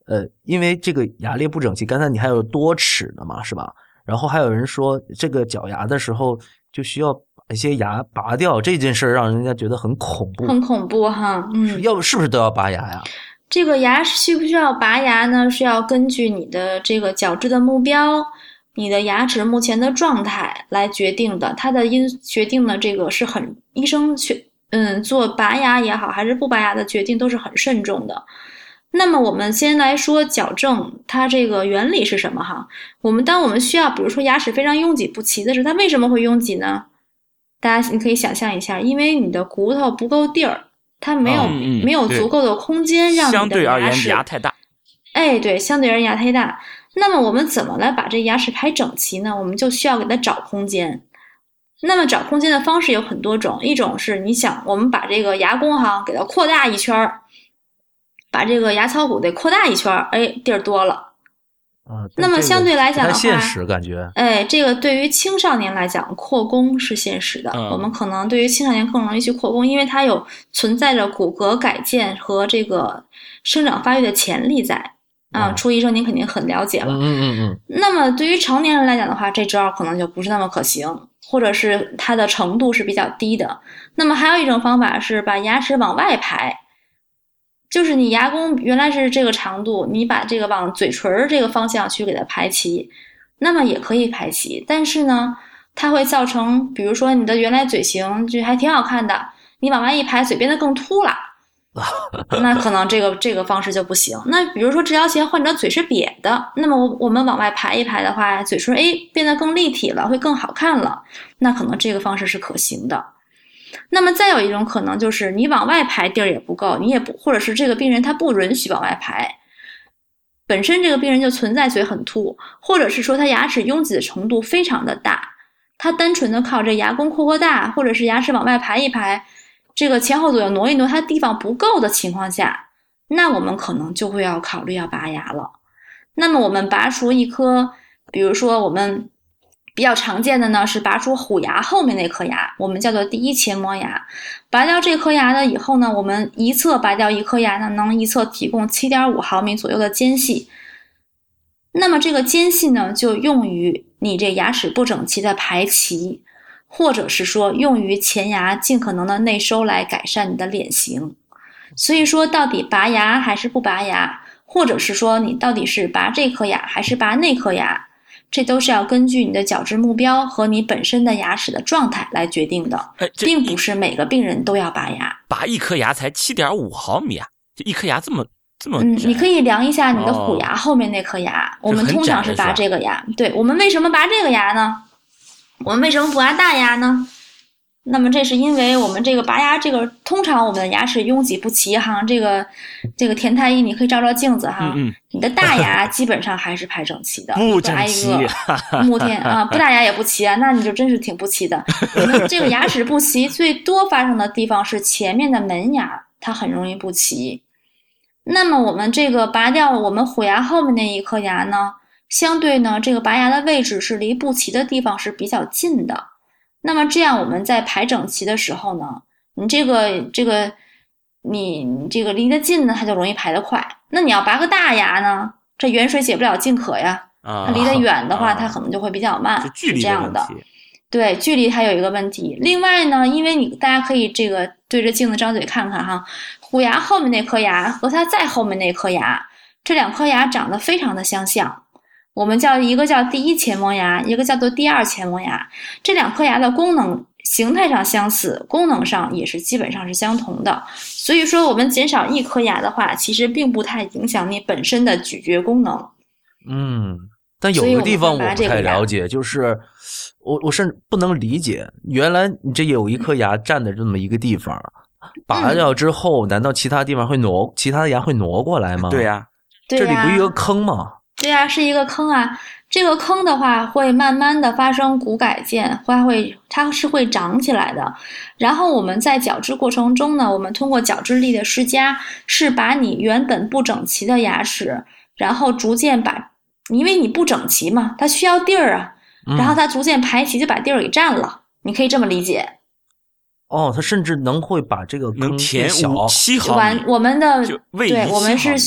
呃，因为这个牙列不整齐，刚才你还有多齿的嘛，是吧？然后还有人说，这个矫牙的时候就需要把一些牙拔掉，这件事儿让人家觉得很恐怖。很恐怖哈，嗯，要不是不是都要拔牙呀？这个牙需不需要拔牙呢？是要根据你的这个矫治的目标、你的牙齿目前的状态来决定的。它的因决定的这个是很医生去嗯，做拔牙也好，还是不拔牙的决定都是很慎重的。那么我们先来说矫正，它这个原理是什么哈？我们当我们需要，比如说牙齿非常拥挤不齐的时候，它为什么会拥挤呢？大家你可以想象一下，因为你的骨头不够地儿，它没有、没有足够的空间让你的对而言牙齿牙太大，哎，对，相对而言牙太大。那么我们怎么来把这牙齿排整齐呢？我们就需要给它找空间。那么找空间的方式有很多种，一种是你想我们把这个牙弓哈给它扩大一圈儿，把这个牙槽骨得扩大一圈儿，哎，地儿多了。啊，那么相对来讲的话现实感觉。哎，这个对于青少年来讲，扩弓是现实的。嗯我们可能对于青少年更容易去扩弓，因为它有存在着骨骼改建和这个生长发育的潜力在。啊，嗯初医生您肯定很了解了。嗯嗯嗯嗯，那么对于成年人来讲的话，这招可能就不是那么可行，或者是它的程度是比较低的。那么还有一种方法是把牙齿往外排，就是你牙弓原来是这个长度，你把这个往嘴唇儿这个方向去给它排齐，那么也可以排齐。但是呢，它会造成，比如说你的原来嘴型就还挺好看的，你往外一排，嘴变得更凸了。那可能这个这个方式就不行。那比如说治疗前患者嘴是瘪的，那么我我们往外排一排的话，嘴唇哎变得更立体了，会更好看了。那可能这个方式是可行的。那么再有一种可能就是你往外排地儿也不够，你也不或者是这个病人他不允许往外排，本身这个病人就存在嘴很凸，或者是说他牙齿拥挤的程度非常的大，他单纯的靠这牙弓扩扩大，或者是牙齿往外排一排，这个前后左右挪一挪，他地方不够的情况下，那我们可能就会要考虑要拔牙了。那么我们拔除一颗，比如说我们比较常见的呢是拔出虎牙后面那颗牙，我们叫做第一前磨牙。拔掉这颗牙呢以后呢，我们一侧拔掉一颗牙呢，能一侧提供七点五毫米左右的间隙。那么这个间隙呢，就用于你这牙齿不整齐的排齐，或者是说用于前牙尽可能的内收来改善你的脸型。所以说，到底拔牙还是不拔牙，或者是说你到底是拔这颗牙还是拔那颗牙，这都是要根据你的矫治目标和你本身的牙齿的状态来决定的，哎，并不是每个病人都要拔牙。拔一颗牙才七点五毫米啊，就一颗牙这么这么嗯，你可以量一下你的哦虎牙后面那颗牙。我们通常是拔这个牙。对，我们为什么拔这个牙呢？我们为什么不拔大牙呢？那么这是因为我们这个拔牙，这个通常我们的牙齿拥挤不齐哈，这个这个田太医你可以照照镜子哈，嗯嗯你的大牙 基本上还是排整齐的，不一个挨一整齐个。木天啊，不大牙也不齐啊，那你就真是挺不齐的。这个牙齿不齐，最多发生的地方是前面的门牙，它很容易不齐。那么我们这个拔掉我们虎牙后面那一颗牙呢，相对呢，这个拔牙的位置是离不齐的地方是比较近的。那么这样我们在排整齐的时候呢，你这个这个你你这个离得近呢，它就容易排得快。那你要拔个大牙呢，这远水解不了近渴呀。啊它，离得远的话，啊它可能就会比较慢，是距离这样的。对，距离它有一个问题。另外呢，因为你大家可以这个对着镜子张嘴看看哈，虎牙后面那颗牙和它再后面那颗牙，这两颗牙长得非常的相像。我们叫一个叫第一前磨牙，一个叫做第二前磨牙。这两颗牙的功能形态上相似，功能上也是基本上是相同的。所以说，我们减少一颗牙的话，其实并不太影响你本身的咀嚼功能。嗯，但有个地方我不太了解，就是我我甚至不能理解，原来你这有一颗牙占的这么一个地方，拔嗯掉之后，难道其他地方会挪，其他的牙会挪过来吗？对、呀，对呀、这里不是一个坑吗？对呀、是一个坑啊。这个坑的话，会慢慢的发生骨改建，它会它是会长起来的。然后我们在矫治过程中呢，我们通过矫治力的施加，是把你原本不整齐的牙齿，然后逐渐把，因为你不整齐嘛，它需要地儿啊，然后嗯、它逐渐排齐，就把地儿给占了。你可以这么理解。哦，它甚至能会把这个坑能填小五七毫完，，我们的对我们是米。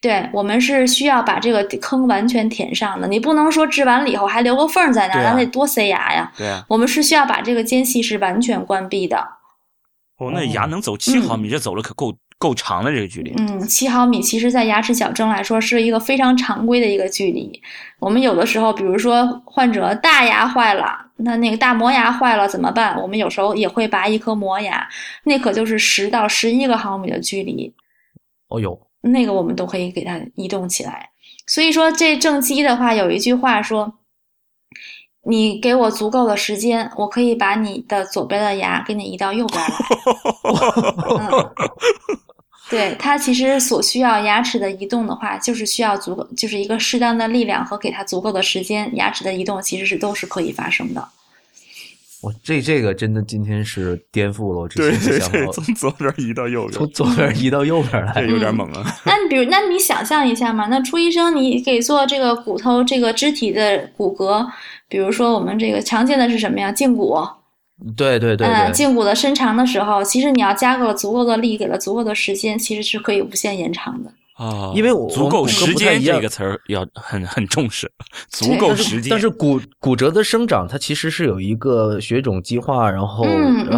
对，我们是需要把这个坑完全填上的，你不能说治完了以后还留个缝儿在那儿，对啊那得多塞牙呀。对啊，我们是需要把这个间隙是完全关闭的。哦，那牙能走七毫米，这走了可够够长的这个距离。嗯，七毫米其实在牙齿矫正来说是一个非常常规的一个距离。我们有的时候，比如说患者大牙坏了，那那个大磨牙坏了怎么办？我们有时候也会拔一颗磨牙，那可就是十到十一个毫米的距离，哦呦，那个我们都可以给它移动起来。所以说这正畸的话，有一句话说。你给我足够的时间，我可以把你的左边的牙给你移到右边来。嗯，对，它其实所需要牙齿的移动的话，就是需要足够，就是一个适当的力量和给它足够的时间，牙齿的移动其实是都是可以发生的。我这这个真的今天是颠覆了我之前的对对，想法，从左边移到右边，从左边移到右边来这。有点猛啊！那你比如，那你想象一下嘛，那朱医生，你给做这个骨头这个肢体的骨骼，比如说我们这个常见的是什么呀？胫骨。对对对嗯，对，胫骨的伸长的时候，其实你要加够了足够的力，给了足够的时间，其实是可以无限延长的。啊，因为我足够时间不太一样这个词儿要很很重视，足够时间。但是骨骨折的生长，它其实是有一个血肿激化，然后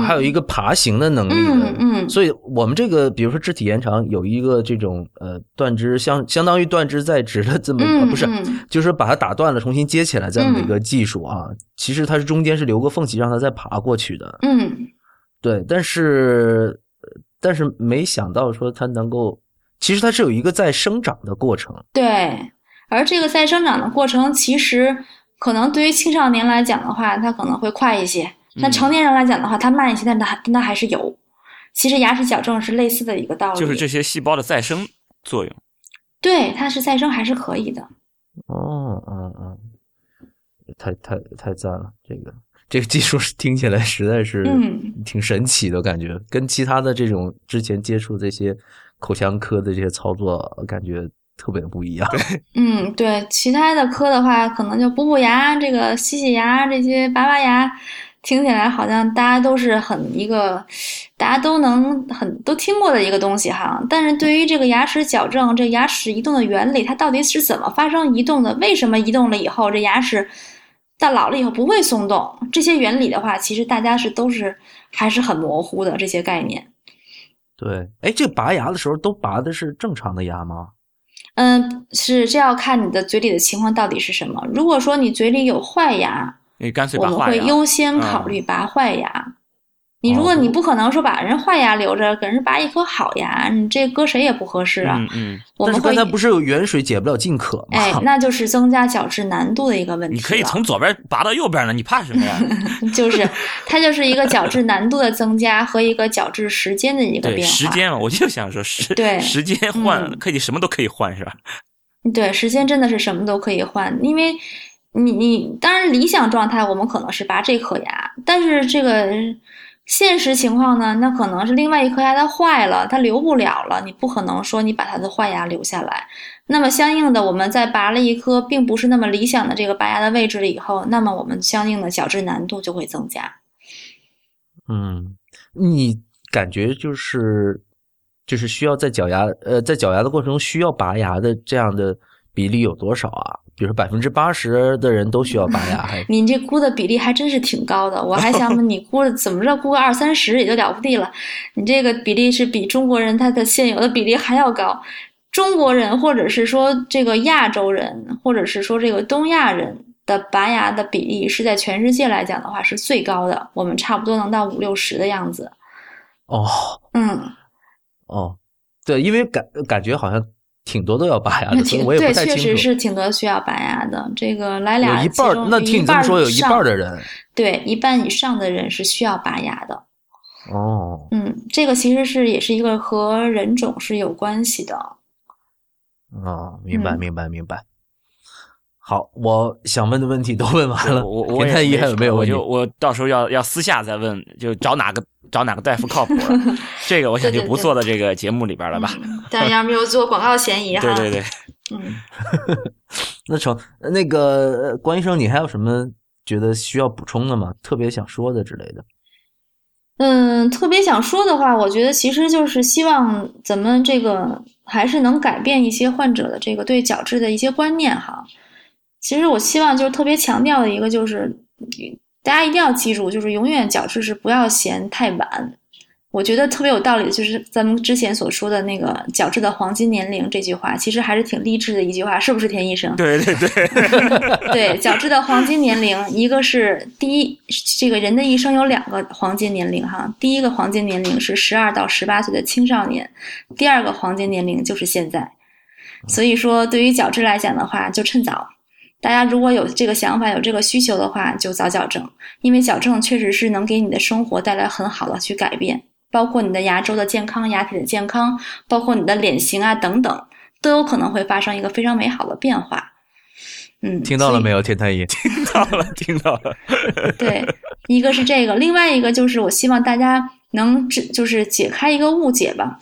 还有一个爬行的能力的。嗯嗯，所以我们这个，比如说肢体延长，有一个这种呃断肢相相当于断肢再植的这么、呃嗯不是，嗯就是把它打断了重新接起来这样的一个技术啊。其实它是中间是留个缝隙让它再爬过去的。嗯，对，但是呃但是没想到说它能够，其实它是有一个在生长的过程。对。而这个再生长的过程，其实可能对于青少年来讲的话，它可能会快一些；那嗯成年人来讲的话，它慢一些，但它还但它还是有。其实牙齿矫正是类似的一个道理，就是这些细胞的再生作用。对，它是再生还是可以的。哦，嗯嗯，太太太赞了！这个这个技术是听起来实在是嗯挺神奇的感觉，跟其他的这种之前接触这些口腔科的这些操作感觉特别不一样。嗯，对，其他的科的话，可能就补补牙、这个洗洗牙、这些拔拔牙，听起来好像大家都是很一个，大家都能很都听过的一个东西哈。但是对于这个牙齿矫正，这牙齿移动的原理，它到底是怎么发生移动的？为什么移动了以后，这牙齿到老了以后不会松动？这些原理的话，其实大家是都是还是很模糊的这些概念。对，哎，这拔牙的时候都拔的是正常的牙吗？嗯，是这要看你的嘴里的情况到底是什么。如果说你嘴里有坏牙，你干脆我们会优先考虑拔坏牙。你如果你不可能说把人坏牙留着，给人拔一颗好牙，你这搁谁也不合适啊。嗯嗯，但是我们刚才不是有远水解不了近渴吗？哎，那就是增加矫治难度的一个问题。你可以从左边拔到右边呢，你怕什么呀？就是它就是一个矫治难度的增加和一个矫治时间的一个，变化。时间嘛，我就想说时对时间换嗯可以什么都可以换是吧？对，时间真的是什么都可以换，因为你你当然理想状态我们可能是拔这颗牙，但是这个现实情况呢，那可能是另外一颗牙它坏了，它留不了了，你不可能说你把它的坏牙留下来。那么相应的，我们在拔了一颗并不是那么理想的这个拔牙的位置了以后，那么我们相应的矫治难度就会增加。嗯，你感觉就是就是需要在矫牙呃在矫牙的过程中需要拔牙的这样的比例有多少啊？比如说百分之八十的人都需要拔牙，还你这估的比例还真是挺高的，我还想问你估的怎么着估个二三十也就了不地了，你这个比例是比中国人他的现有的比例还要高。中国人或者是说这个亚洲人，或者是说这个东亚人的拔牙的比例是在全世界来讲的话是最高的，我们差不多能到五六十的样子。哦嗯，哦，对，因为感感觉好像挺多都要拔牙的，所以挺我也对，确不太清楚。实是挺多需要拔牙的。这个来俩有一半那听你这么说，有一半儿的人对一半以上的人是需要拔牙的。哦，嗯，这个其实是也是一个和人种是有关系的。哦，明白，嗯明白，明白。好，我想问的问题都问完了。我我田太医也没还有没有问题我就？我到时候要要私下再问，就找哪个找哪个大夫靠谱了。这个我想就不做到这个节目里边了吧？嗯但要没有做广告嫌疑哈。对对对，嗯，那成，呃那个呃关医生，你还有什么觉得需要补充的吗？特别想说的之类的？嗯，特别想说的话，我觉得其实就是希望咱们这个还是能改变一些患者的这个对角质的一些观念哈。其实我希望就是特别强调的一个就是，大家一定要记住，就是永远角质是不要嫌太晚，我觉得特别有道理，就是咱们之前所说的那个角质的黄金年龄这句话，其实还是挺励志的一句话，是不是田医生？对对对，对，角质的黄金年龄，一个是第一，这个人的一生有两个黄金年龄哈，第一个黄金年龄是十二到十八岁的青少年，第二个黄金年龄就是现在。所以说，对于角质来讲的话，就趁早。大家如果有这个想法、有这个需求的话，就早矫正，因为矫正确实是能给你的生活带来很好的去改变。包括你的牙周的健康、牙体的健康，包括你的脸型啊等等，都有可能会发生一个非常美好的变化。嗯，听到了没有，天太医？听到了，听到了。对，一个是这个，另外一个就是我希望大家能只就是解开一个误解吧。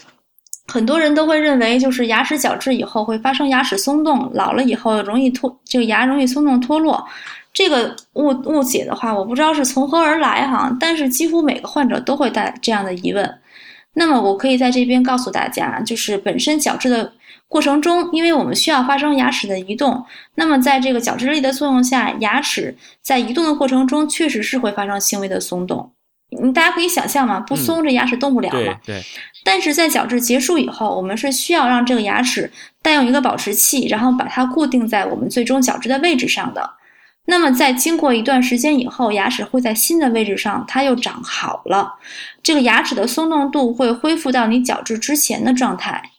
很多人都会认为，就是牙齿矫治以后会发生牙齿松动，老了以后容易脱，这个牙容易松动脱落。这个误误解的话，我不知道是从何而来哈，但是几乎每个患者都会带这样的疑问。那么我可以在这边告诉大家，就是本身矫治的过程中，因为我们需要发生牙齿的移动，那么在这个矫治力的作用下，牙齿在移动的过程中确实是会发生轻微的松动。你大家可以想象嘛，不松这牙齿动不了嘛。对。但是在矫治结束以后，我们是需要让这个牙齿带用一个保持器，然后把它固定在我们最终矫治的位置上的。那么，在经过一段时间以后，牙齿会在新的位置上，它又长好了。这个牙齿的松动度会恢复到你矫治之前的状态。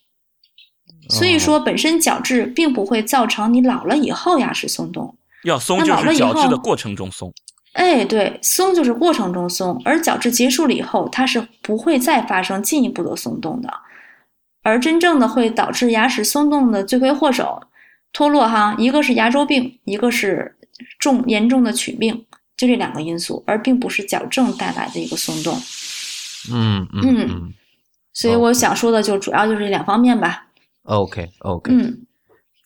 所以说，本身矫治并不会造成你老了以后牙齿松动。要松就是矫治的过程中松。哎，对，松就是过程中松，而矫治结束了以后，它是不会再发生进一步的松动的。而真正的会导致牙齿松动的罪魁祸首脱落哈，一个是牙周病，一个是。重严重的龋病，就这两个因素，而并不是矫正带来的一个松动。嗯嗯，所以我想说的就主要就是这两方面吧。OK OK，嗯，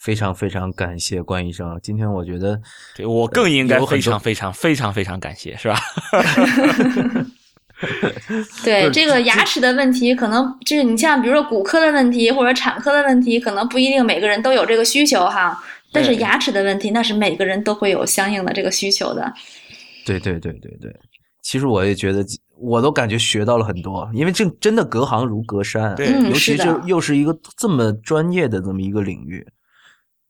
非常非常感谢关医生，今天我觉得，对我更应该非常非常非常非常感谢，是吧？对这个牙齿的问题，可能就是你像比如说骨科的问题或者产科的问题，可能不一定每个人都有这个需求哈。但是牙齿的问题，那是每个人都会有相应的这个需求的。对对对对对，其实我也觉得，我都感觉学到了很多，因为这真的隔行如隔山，对，尤其是又是一个这么专业的这么一个领域，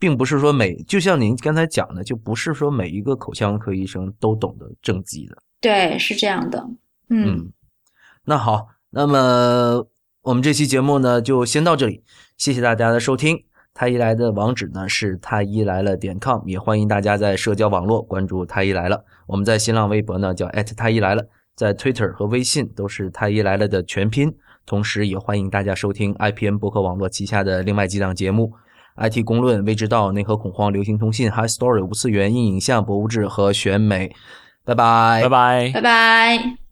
并不是说每就像您刚才讲的，就不是说每一个口腔科医生都懂得正畸的。对，是这样的。嗯，那好，那么我们这期节目呢，就先到这里，谢谢大家的收听。太医来的网址呢是太医来了点 com，也欢迎大家在社交网络关注太医来了。我们在新浪微博呢叫太医来了，在 Twitter 和微信都是太医来了的全拼。同时，也欢迎大家收听 IPN 博客网络旗下的另外几档节目：IT 公论、未知道、内核恐慌、流行通信、High Story、无次元、硬影像、博物志和选美。拜拜，拜拜，拜拜。